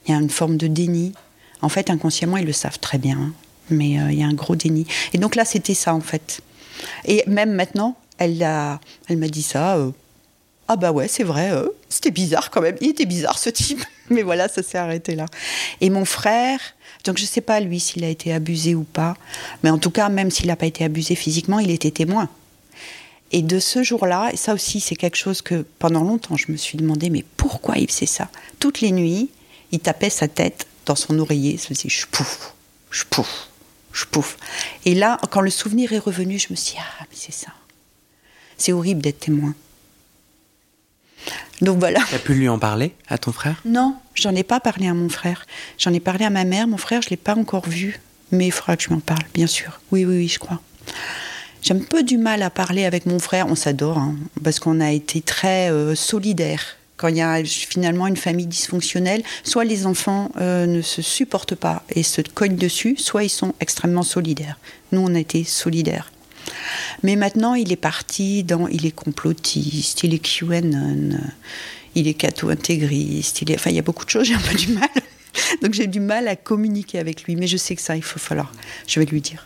Il y a une forme de déni. En fait, inconsciemment, ils le savent très bien, hein. mais euh, il y a un gros déni. Et donc là, c'était ça, en fait. Et même maintenant, elle, a, elle m'a dit ça. Euh, ah bah ouais, c'est vrai, euh, c'était bizarre quand même. Il était bizarre ce type. Mais voilà, ça s'est arrêté là. Et mon frère, donc je sais pas lui s'il a été abusé ou pas, mais en tout cas, même s'il n'a pas été abusé physiquement, il était témoin. Et de ce jour-là, et ça aussi c'est quelque chose que pendant longtemps je me suis demandé, mais pourquoi il faisait ça? Toutes les nuits, il tapait sa tête dans son oreiller, se faisait je pouf, je pouf, je pouf. Et là, quand le souvenir est revenu, je me suis dit, ah, mais c'est ça. C'est horrible d'être témoin. Donc voilà. Tu as pu lui en parler à ton frère? Non, j'en ai pas parlé à mon frère. J'en ai parlé à ma mère. Mon frère, je l'ai pas encore vu. Mais il faudra que je m'en parle, bien sûr. Oui, oui, oui, je crois. J'ai un peu du mal à parler avec mon frère. On s'adore, hein, parce qu'on a été très euh, solidaires. Quand il y a finalement une famille dysfonctionnelle, soit les enfants euh, ne se supportent pas et se cognent dessus, soit ils sont extrêmement solidaires. Nous, on a été solidaires. Mais maintenant, il est parti dans. Il est complotiste, il est QAnon, il est catho-intégriste, il enfin, il y a beaucoup de choses, j'ai un peu du mal. Donc j'ai du mal à communiquer avec lui. Mais je sais que ça, il faut falloir. Je vais lui dire.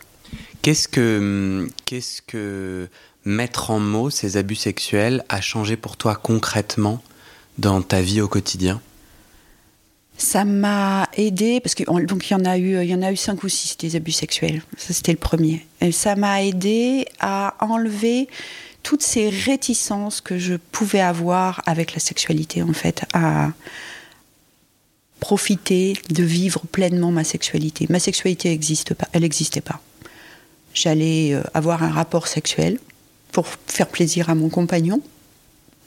Qu'est-ce que, qu'est-ce que mettre en mots ces abus sexuels a changé pour toi concrètement dans ta vie au quotidien? Ça m'a aidé parce que donc il y en a eu il y en a eu cinq ou six des abus sexuels ça c'était le premier ça m'a aidé à enlever toutes ces réticences que je pouvais avoir avec la sexualité en fait à profiter de vivre pleinement ma sexualité ma sexualité n'existe pas elle n'existait pas j'allais euh, avoir un rapport sexuel pour faire plaisir à mon compagnon,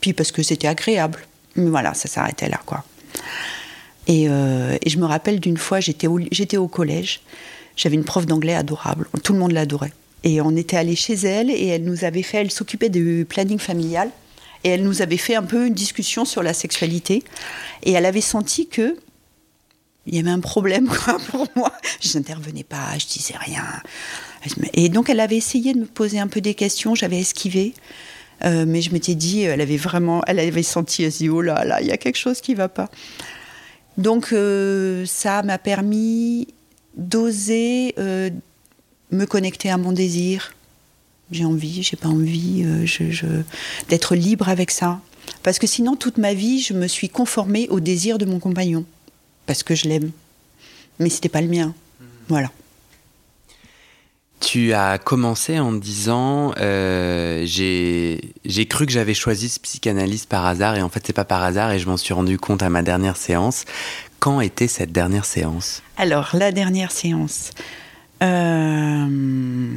puis parce que c'était agréable. Mais voilà, ça s'arrêtait là, quoi. Et, euh, je me rappelle d'une fois, j'étais au, collège, j'avais une prof d'anglais adorable, tout le monde l'adorait. Et on était allé chez elle et elle nous avait fait, elle s'occupait du planning familial et elle nous avait fait un peu une discussion sur la sexualité. Et elle avait senti que il y avait un problème pour moi. Je n'intervenais pas, je disais rien. Et donc elle avait essayé de me poser un peu des questions, j'avais esquivé. Euh, mais je m'étais dit, elle avait vraiment, elle avait senti, elle s'est dit, oh là là, il y a quelque chose qui va pas. Donc euh, ça m'a permis d'oser euh, me connecter à mon désir. J'ai envie, j'ai pas envie, je, d'être libre avec ça. Parce que sinon, toute ma vie, je me suis conformée au désir de mon compagnon. Parce que je l'aime. Mais c'était pas le mien. Voilà. Tu as commencé en disant euh, j'ai cru que j'avais choisi ce psychanalyste par hasard et en fait c'est pas par hasard et je m'en suis rendu compte à ma dernière séance. Quand était cette dernière séance? Alors la dernière séance, euh,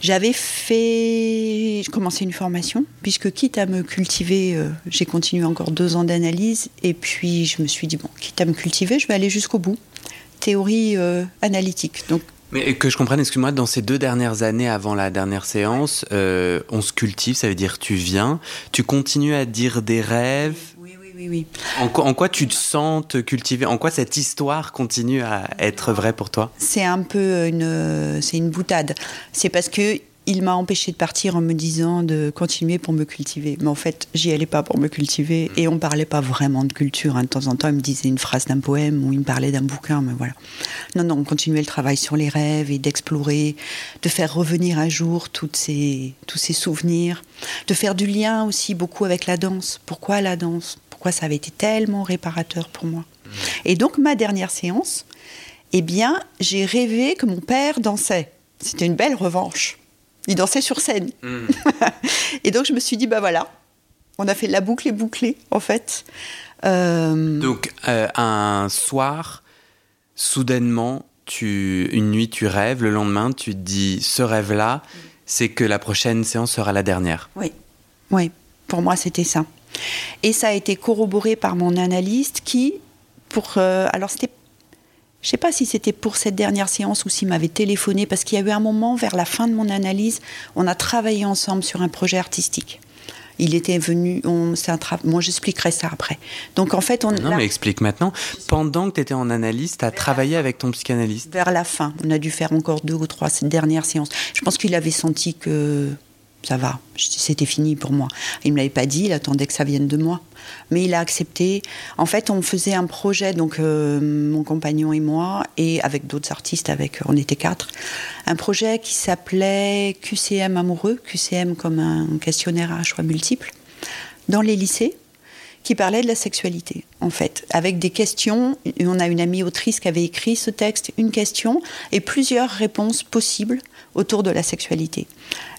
j'avais fait, commencé une formation puisque quitte à me cultiver, euh, j'ai continué encore deux ans d'analyse et puis je me suis dit bon quitte à me cultiver, je vais aller jusqu'au bout. Théorie analytique donc mais que je comprenne, excuse-moi, dans ces deux dernières années avant la dernière séance, euh, on se cultive, ça veut dire tu viens, tu continues à dire des rêves. Oui, oui, oui. oui. En, quoi, en quoi tu te sens te cultiver? En quoi cette histoire continue à être vraie pour toi? C'est un peu une, c'est une boutade. C'est parce que il m'a empêché de partir en me disant de continuer pour me cultiver. Mais en fait, j'y allais pas pour me cultiver. Et on parlait pas vraiment de culture. Hein. De temps en temps, il me disait une phrase d'un poème ou il me parlait d'un bouquin. Mais voilà. Non, non, on continuait le travail sur les rêves et d'explorer, de faire revenir à jour toutes ces, tous ces souvenirs, de faire du lien aussi beaucoup avec la danse. Pourquoi la danse? Pourquoi ça avait été tellement réparateur pour moi? Et donc, ma dernière séance, eh bien, j'ai rêvé que mon père dansait. C'était une belle revanche. Il dansait sur scène. Hmm. et donc, je me suis dit, bah voilà, on a fait la boucle et bouclée, en fait. Euh, donc, euh, un soir, soudainement, tu, une nuit, tu rêves, le lendemain, tu te dis, ce rêve-là, c'est que la prochaine séance sera la dernière. Oui, oui, pour moi, c'était ça. Et ça a été corroboré par mon analyste qui, pour. Euh, alors, c'était. Je ne sais pas si c'était pour cette dernière séance ou s'il m'avait téléphoné, parce qu'il y a eu un moment, vers la fin de mon analyse, on a travaillé ensemble sur un projet artistique. Il était venu, on, un moi j'expliquerai ça après. Donc en fait, on. Non, mais explique maintenant. Pendant que tu étais en analyse, tu as travaillé avec ton psychanalyste Vers la fin, on a dû faire encore deux ou trois cette dernière séance. Je pense qu'il avait senti que ça va, c'était fini pour moi. Il me l'avait pas dit, il attendait que ça vienne de moi. Mais il a accepté. En fait, on faisait un projet, donc euh, mon compagnon et moi, et avec d'autres artistes, avec on était quatre, un projet qui s'appelait QCM amoureux, QCM comme un questionnaire à choix multiples, dans les lycées qui parlait de la sexualité, en fait, avec des questions. On a une amie autrice qui avait écrit ce texte, une question et plusieurs réponses possibles autour de la sexualité.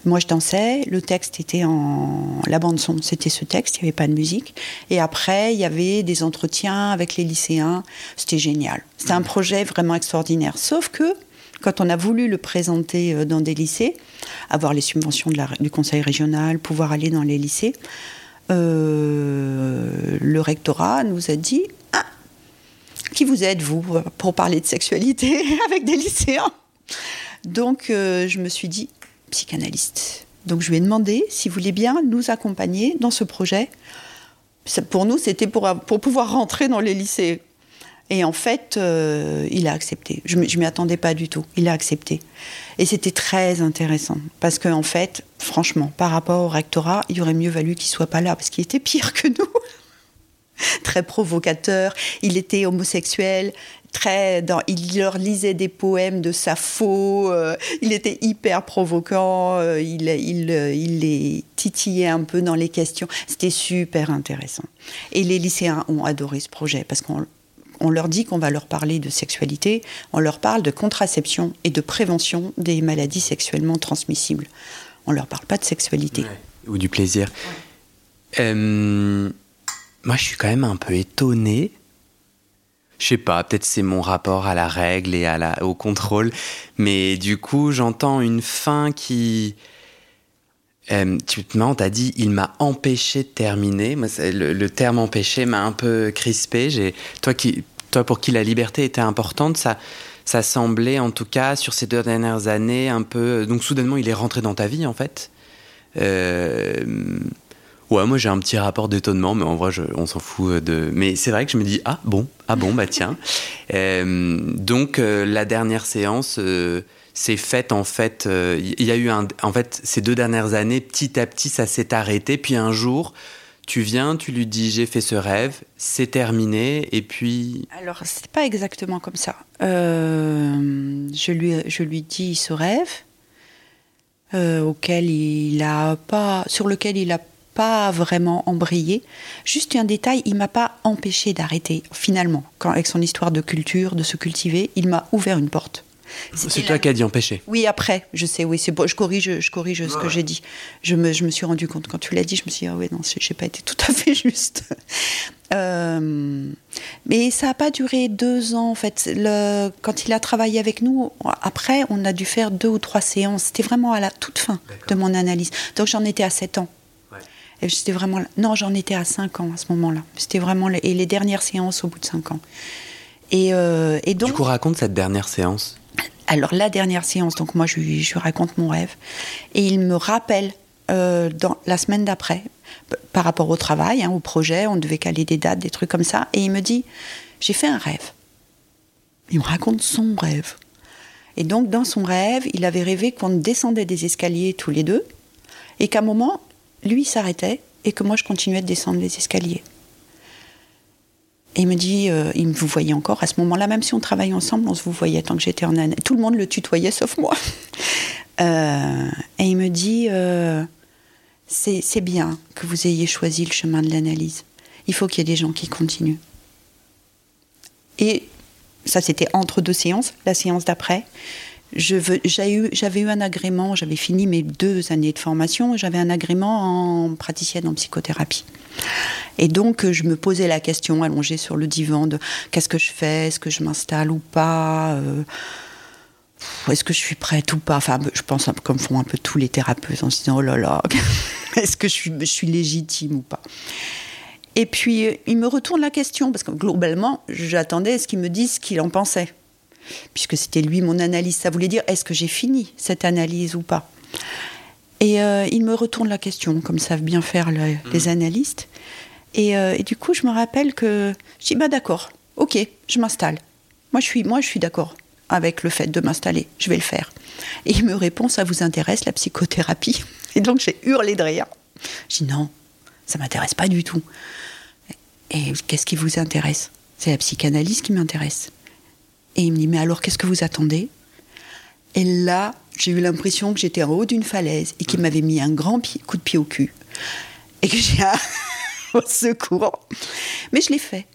Moi, je dansais, le texte était en. La bande-son, c'était ce texte, il n'y avait pas de musique. Et après, il y avait des entretiens avec les lycéens. C'était génial. C'était un projet vraiment extraordinaire. Sauf que, quand on a voulu le présenter euh, dans des lycées, avoir les subventions de la, du conseil régional, pouvoir aller dans les lycées, euh, le rectorat nous a dit ah, Qui vous êtes, vous, pour parler de sexualité avec des lycéens? Donc, euh, je me suis dit Psychanalyste. Donc, je lui ai demandé s'il voulait bien nous accompagner dans ce projet. Pour nous, c'était pour, pouvoir rentrer dans les lycées. Et en fait, euh, il a accepté. Je ne m'y attendais pas du tout. Il a accepté. Et c'était très intéressant. Parce qu'en en fait, franchement, par rapport au rectorat, il aurait mieux valu qu'il soit pas là, parce qu'il était pire que nous. très provocateur. Il était homosexuel. Très dans, il leur lisait des poèmes de Sappho. Euh, il était hyper provoquant. Euh, il, il, il les titillait un peu dans les questions. C'était super intéressant. Et les lycéens ont adoré ce projet parce qu'on on leur dit qu'on va leur parler de sexualité, on leur parle de contraception et de prévention des maladies sexuellement transmissibles. On leur parle pas de sexualité. ou du plaisir. Euh, moi, je suis quand même un peu étonné. Je sais pas, peut-être c'est mon rapport à la règle et à la, au contrôle, mais du coup, j'entends une fin qui. Euh, tu t'as dit, il m'a empêché de terminer. Moi, le, terme empêché m'a un peu crispé. Toi toi pour qui la liberté était importante, ça, ça semblait en tout cas sur ces deux dernières années un peu. Donc soudainement, il est rentré dans ta vie en fait. Euh, ouais, moi j'ai un petit rapport d'étonnement, mais en vrai, on s'en fout de. Mais c'est vrai que je me dis ah bon, ah bon, bah tiens. Euh, donc euh, la dernière séance s'est faite en fait. Il y a eu un. En fait, ces deux dernières années, petit à petit, ça s'est arrêté. Puis un jour, tu viens, tu lui dis j'ai fait ce rêve, c'est terminé, et puis. Alors c'est pas exactement comme ça. Euh, je lui je lui dis ce rêve euh, auquel il a pas, sur lequel il a pas vraiment embrayé. Juste un détail, il m'a pas empêché d'arrêter. Finalement, quand avec son histoire de culture, de se cultiver, il m'a ouvert une porte. C'est toi qui as dit empêcher. Oui, après, je sais, oui, c'est bon, je corrige, je corrige ce que j'ai dit. Je me, je me suis rendu compte quand tu l'as dit, je me suis dit, ah oui, non, j'ai pas été tout à fait juste. Euh, mais ça n'a pas duré deux ans, en fait. Le, quand il a travaillé avec nous, après, on a dû faire deux ou trois séances. C'était vraiment à la toute fin de mon analyse. Donc j'en étais à sept ans. Et j'étais vraiment Non, j'en étais à cinq ans à ce moment-là. C'était vraiment... Et les dernières séances au bout de cinq ans. Et, euh, et donc... Du coup, raconte cette dernière séance? Alors la dernière séance, donc moi je lui, raconte mon rêve et il me rappelle euh, dans la semaine d'après par rapport au travail, hein, au projet, on devait caler des dates, des trucs comme ça, et il me dit j'ai fait un rêve. Il me raconte son rêve. Et donc dans son rêve, il avait rêvé qu'on descendait des escaliers tous les deux et qu'à un moment, lui s'arrêtait et que moi je continuais de descendre les escaliers. Et il me dit, euh, il vous voyait encore à ce moment-là, même si on travaillait ensemble, on se vous voyait tant que j'étais en année. Tout le monde le tutoyait sauf moi. Euh, et il me dit, euh, c'est bien que vous ayez choisi le chemin de l'analyse. Il faut qu'il y ait des gens qui continuent. Et Ça, c'était entre deux séances. La séance d'après, j'avais eu, un agrément, j'avais fini mes deux années de formation, j'avais un agrément en praticienne en psychothérapie. Et donc, je me posais la question, allongée sur le divan, de qu'est-ce que je fais Est-ce que je m'installe ou pas euh, Est-ce que je suis prête ou pas? Enfin, je pense comme font un peu tous les thérapeutes en se disant, oh là là, est-ce que je suis, je suis légitime ou pas? Et puis, il me retourne la question, parce que globalement, j'attendais à ce qu'il me dise ce qu'il en pensait puisque c'était lui mon analyse. Ça voulait dire est-ce que j'ai fini cette analyse ou pas? Et euh, il me retourne la question, comme savent bien faire les mm. analystes. Euh, et, du coup, je me rappelle que je dis bah d'accord, ok, je m'installe. Moi, je suis, moi, je suis d'accord avec le fait de m'installer. Je vais le faire. Et il me répond ça vous intéresse la psychothérapie? Et donc j'ai hurlé de rire. Je dis non, ça m'intéresse pas du tout. Et qu'est-ce qui vous intéresse? C'est la psychanalyse qui m'intéresse. Et il me dit, mais alors qu'est-ce que vous attendez? Et là, j'ai eu l'impression que j'étais en haut d'une falaise et qu'il m'avait mis un grand coup de pied au cul. Et que j'ai un au secours. Mais je l'ai fait.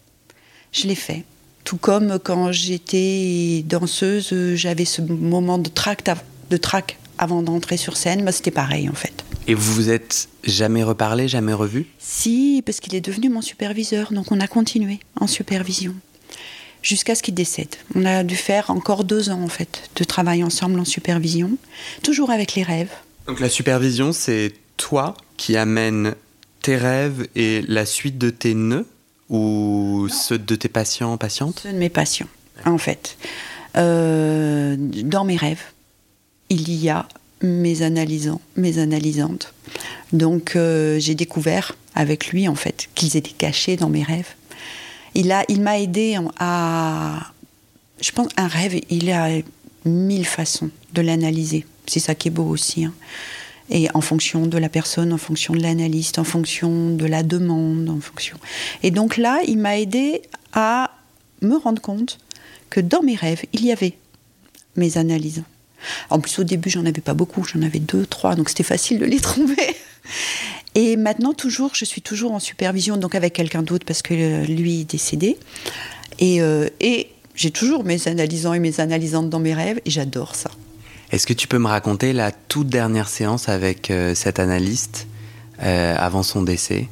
Je l'ai fait. Tout comme quand j'étais danseuse, j'avais ce moment de trac, de trac avant d'entrer sur scène. Bah, C'était pareil en fait. Et vous vous êtes jamais reparlé, jamais revu? Si, parce qu'il est devenu mon superviseur, donc on a continué en supervision jusqu'à ce qu'il décède. On a dû faire encore deux ans en fait de travail ensemble en supervision, toujours avec les rêves. Donc la supervision, c'est toi qui amènes tes rêves et la suite de tes nœuds ou ceux de tes patients, patientes? Ceux de mes patients, en fait. Euh, dans mes rêves, il y a mes analysants, mes analysantes. Donc euh, j'ai découvert avec lui en fait qu'ils étaient cachés dans mes rêves il m'a aidé à, je pense, un rêve. Il a mille façons de l'analyser. C'est ça qui est beau aussi. Hein. Et en fonction de la personne, en fonction de l'analyste, en fonction de la demande, en fonction. Et donc là, il m'a aidé à me rendre compte que dans mes rêves, il y avait mes analyses. En plus, au début, j'en avais pas beaucoup, j'en avais deux, trois, donc c'était facile de les trouver. Et maintenant, toujours, je suis toujours en supervision, donc avec quelqu'un d'autre, parce que euh, lui est décédé. Et, euh, et j'ai toujours mes analysants et mes analysantes dans mes rêves, et j'adore ça. Est-ce que tu peux me raconter la toute dernière séance avec euh, cet analyste avant son décès?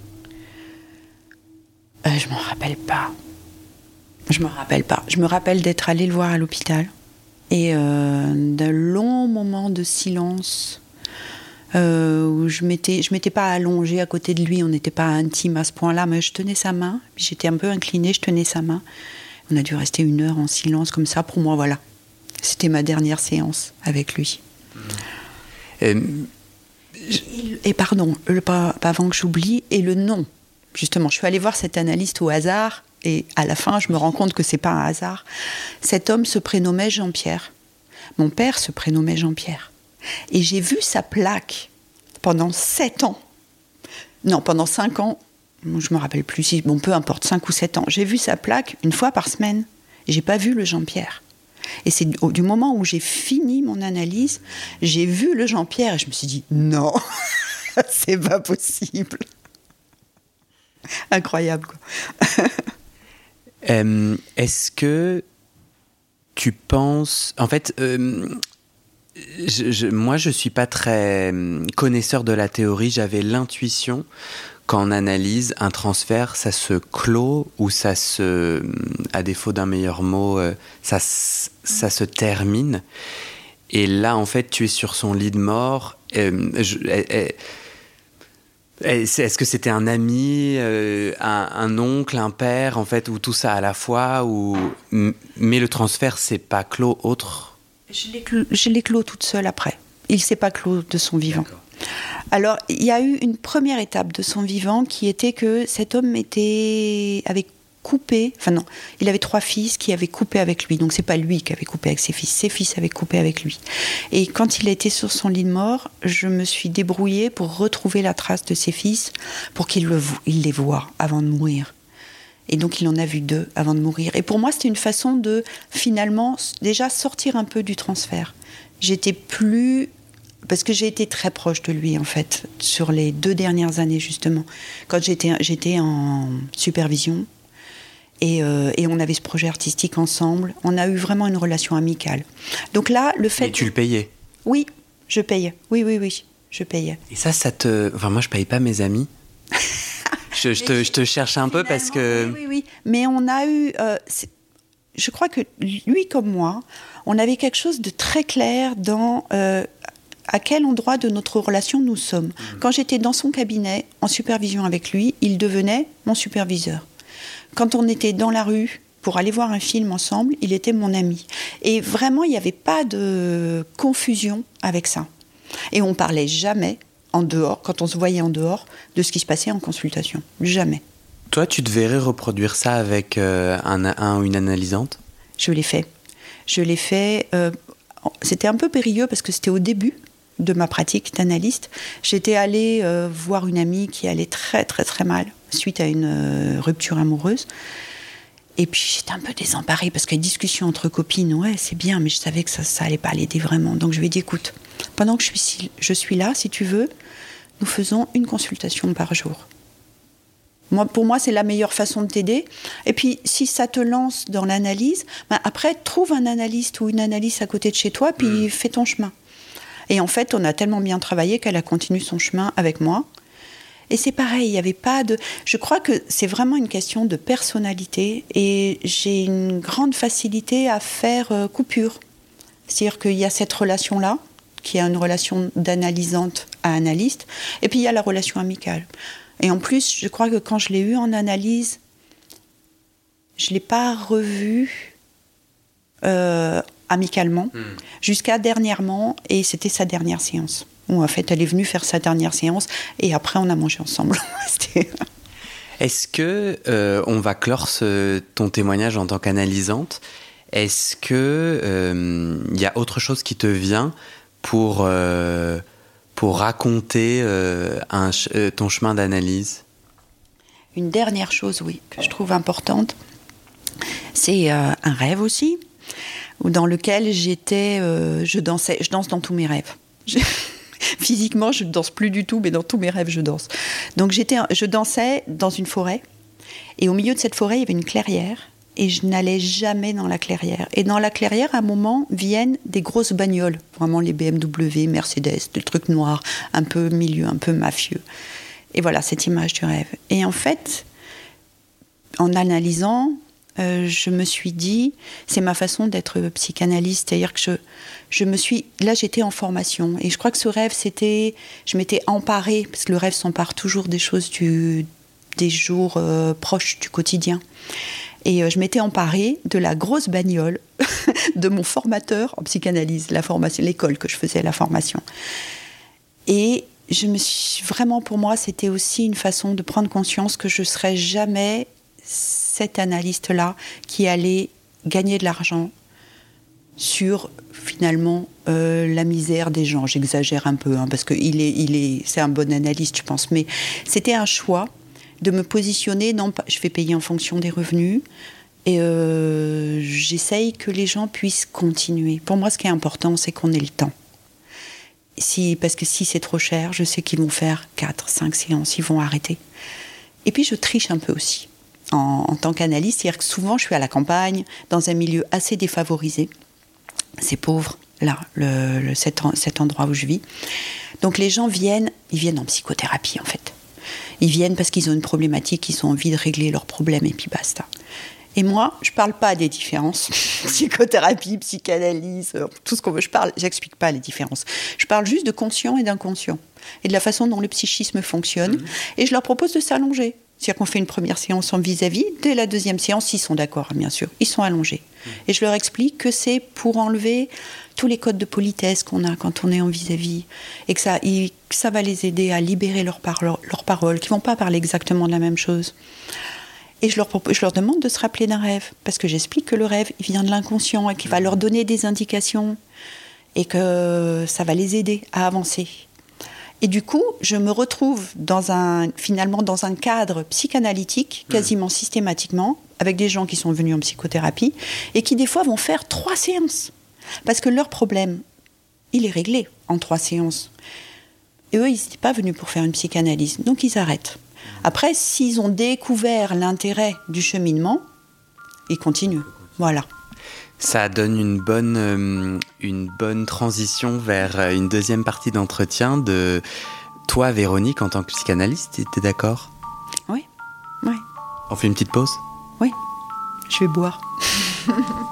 Je m'en rappelle pas. Je me rappelle pas. Je me rappelle d'être allée le voir à l'hôpital et d'un long moment de silence euh, où je m'étais, je m'étais pas allongée à côté de lui, on n'était pas intime à ce point-là, mais je tenais sa main, j'étais un peu inclinée, je tenais sa main. On a dû rester une heure en silence comme ça. Pour moi, voilà, c'était ma dernière séance avec lui. Euh, et, pardon, pas, avant que j'oublie, et le nom. Justement, je suis allée voir cet analyste au hasard, et à la fin, je me rends compte que c'est pas un hasard. Cet homme se prénommait Jean-Pierre. Mon père se prénommait Jean-Pierre. Et j'ai vu sa plaque pendant sept ans. Non, pendant cinq ans. Je me rappelle plus si, bon, peu importe, cinq ou sept ans. J'ai vu sa plaque une fois par semaine. J'ai pas vu le Jean-Pierre. Et c'est du moment où j'ai fini mon analyse, j'ai vu le Jean-Pierre et je me suis dit non, c'est pas possible. Incroyable quoi. Euh, est-ce que tu penses, en fait, euh, moi, je suis pas très hum, connaisseur de la théorie. J'avais l'intuition qu'en analyse, un transfert, ça se clôt ou ça se, hum, à défaut d'un meilleur mot, euh, ça, ça se termine. Et là, en fait, tu es sur son lit de mort. Hum, est-ce que c'était un ami, euh, un, oncle, un père, en fait, ou tout ça à la fois, mais le transfert, c'est pas clos autre je l'ai clos toute seule après. Il s'est pas clos de son vivant. Alors, il y a eu une première étape de son vivant qui était que cet homme était avait coupé, enfin non, il avait trois fils qui avaient coupé avec lui. Donc c'est pas lui qui avait coupé avec ses fils, ses fils avaient coupé avec lui. Et quand il a été sur son lit de mort, je me suis débrouillée pour retrouver la trace de ses fils pour qu'il le, il les voit avant de mourir. Et donc il en a vu deux avant de mourir. Et pour moi, c'était une façon de finalement déjà sortir un peu du transfert. J'étais plus parce que j'ai été très proche de lui en fait sur les deux dernières années justement. Quand j'étais j'étais en supervision Et, et, on avait ce projet artistique ensemble. On a eu vraiment une relation amicale. Donc là, le fait. Et tu le payais? Oui, je payais. Oui, oui, oui, je payais. Et ça, ça te. Enfin, moi, je paye pas mes amis. je, je, te, je, te, cherche un peu parce que. Oui, oui, oui. Mais on a eu. Euh, je crois que lui comme moi, on avait quelque chose de très clair dans euh, à quel endroit de notre relation nous sommes. Mmh. Quand j'étais dans son cabinet en supervision avec lui, il devenait mon superviseur. Quand on était dans la rue pour aller voir un film ensemble, il était mon ami. Et vraiment, il n'y avait pas de confusion avec ça. Et on parlait jamais en dehors, quand on se voyait en dehors, de ce qui se passait en consultation. Jamais. Toi, tu devrais reproduire ça avec euh, un, un, ou une analysante? Je l'ai fait. Je l'ai fait. Euh, c'était un peu périlleux parce que c'était au début de ma pratique d'analyste. J'étais allée euh, voir une amie qui allait très très très mal suite à une rupture amoureuse. Et puis j'étais un peu désemparée parce que les discussions entre copines, ouais, c'est bien, mais je savais que ça, ça allait pas l'aider vraiment. Donc je lui ai dit, écoute, pendant que je suis, je suis là, si tu veux, nous faisons une consultation par jour. Moi, pour moi, c'est la meilleure façon de t'aider. Et puis, si ça te lance dans l'analyse, ben après, trouve un analyste ou une analyste à côté de chez toi, puis mmh. fais ton chemin. Et en fait, on a tellement bien travaillé qu'elle a continué son chemin avec moi. Et c'est pareil, il n'y avait pas de. Je crois que c'est vraiment une question de personnalité et j'ai une grande facilité à faire euh, coupure. C'est-à-dire qu'il y a cette relation-là, qui est une relation d'analysante à analyste, et puis il y a la relation amicale. Et en plus, je crois que quand je l'ai eu en analyse, je ne l'ai pas revu euh, amicalement hmm. jusqu'à dernièrement, et c'était sa dernière séance. Où en fait, elle est venue faire sa dernière séance, et après, on a mangé ensemble. Est-ce que euh, on va clore ce, ton témoignage en tant qu'analysante Est-ce que il euh, y a autre chose qui te vient pour euh, pour raconter euh, euh, ton chemin d'analyse? Une dernière chose, oui, que je trouve importante, c'est euh, un rêve aussi, dans lequel j'étais, je dansais, je danse dans tous mes rêves. Physiquement, je ne danse plus du tout, mais dans tous mes rêves, je danse. Donc j'étais, je dansais dans une forêt, et au milieu de cette forêt, il y avait une clairière, et je n'allais jamais dans la clairière. Et dans la clairière, à un moment, viennent des grosses bagnoles, vraiment les BMW, Mercedes, des trucs noirs, un peu milieu, un peu mafieux. Et voilà, cette image du rêve. Et en fait, en analysant, euh, je me suis dit, c'est ma façon d'être psychanalyste, c'est-à-dire que je, je me suis, là j'étais en formation, et je crois que ce rêve, c'était, je m'étais emparée, parce que le rêve s'empare toujours des choses des jours euh, proches du quotidien. Et euh, je m'étais emparée de la grosse bagnole de mon formateur en psychanalyse, l'école que je faisais, la formation. Et je me suis vraiment, pour moi, c'était aussi une façon de prendre conscience que je serais jamais cet analyste-là qui allait gagner de l'argent sur finalement euh, la misère des gens. J'exagère un peu hein, parce que il est, il est, c'est un bon analyste, je pense. Mais c'était un choix de me positionner, non, je vais payer en fonction des revenus. Et euh, j'essaye que les gens puissent continuer. Pour moi, ce qui est important, c'est qu'on ait le temps. Si, parce que si c'est trop cher, je sais qu'ils vont faire 4, 5 séances, ils vont arrêter. Et puis je triche un peu aussi en, tant qu'analyste, c'est-à-dire que souvent je suis à la campagne, dans un milieu assez défavorisé. C'est pauvre, là, cet, cet endroit où je vis. Donc les gens viennent, ils viennent en psychothérapie en fait. Ils viennent parce qu'ils ont une problématique, ils ont envie de régler leurs problèmes et puis basta. Et moi, je parle pas des différences. Psychothérapie, psychanalyse, euh, tout ce qu'on veut. Je parle, j'explique pas les différences. Je parle juste de conscient et d'inconscient. Et de la façon dont le psychisme fonctionne. Mmh. Et je leur propose de s'allonger. C'est-à-dire qu'on fait une première séance en vis-à-vis. -vis. Dès la deuxième séance, ils sont d'accord, bien sûr. Ils sont allongés. Mmh. Et je leur explique que c'est pour enlever tous les codes de politesse qu'on a quand on est en vis-à-vis. -vis, et que ça, que ça va les aider à libérer leurs paroles, leur paroles, qui vont pas parler exactement de la même chose. Et je leur, je leur demande de se rappeler d'un rêve, parce que j'explique que le rêve, il vient de l'inconscient et qu'il va leur donner des indications et que ça va les aider à avancer. Et du coup, je me retrouve dans un, finalement dans un cadre psychanalytique quasiment mmh. systématiquement, avec des gens qui sont venus en psychothérapie et qui des fois vont faire trois séances. Parce que leur problème, il est réglé en trois séances. Et eux, ils n'étaient pas venus pour faire une psychanalyse, donc ils arrêtent. Après, s'ils ont découvert l'intérêt du cheminement, il continue. Voilà. Ça donne une bonne, euh, une bonne transition vers euh, une deuxième partie d'entretien de toi, Véronique, en tant que psychanalyste. T'es d'accord? Oui, oui. On fait une petite pause? Oui, je vais boire.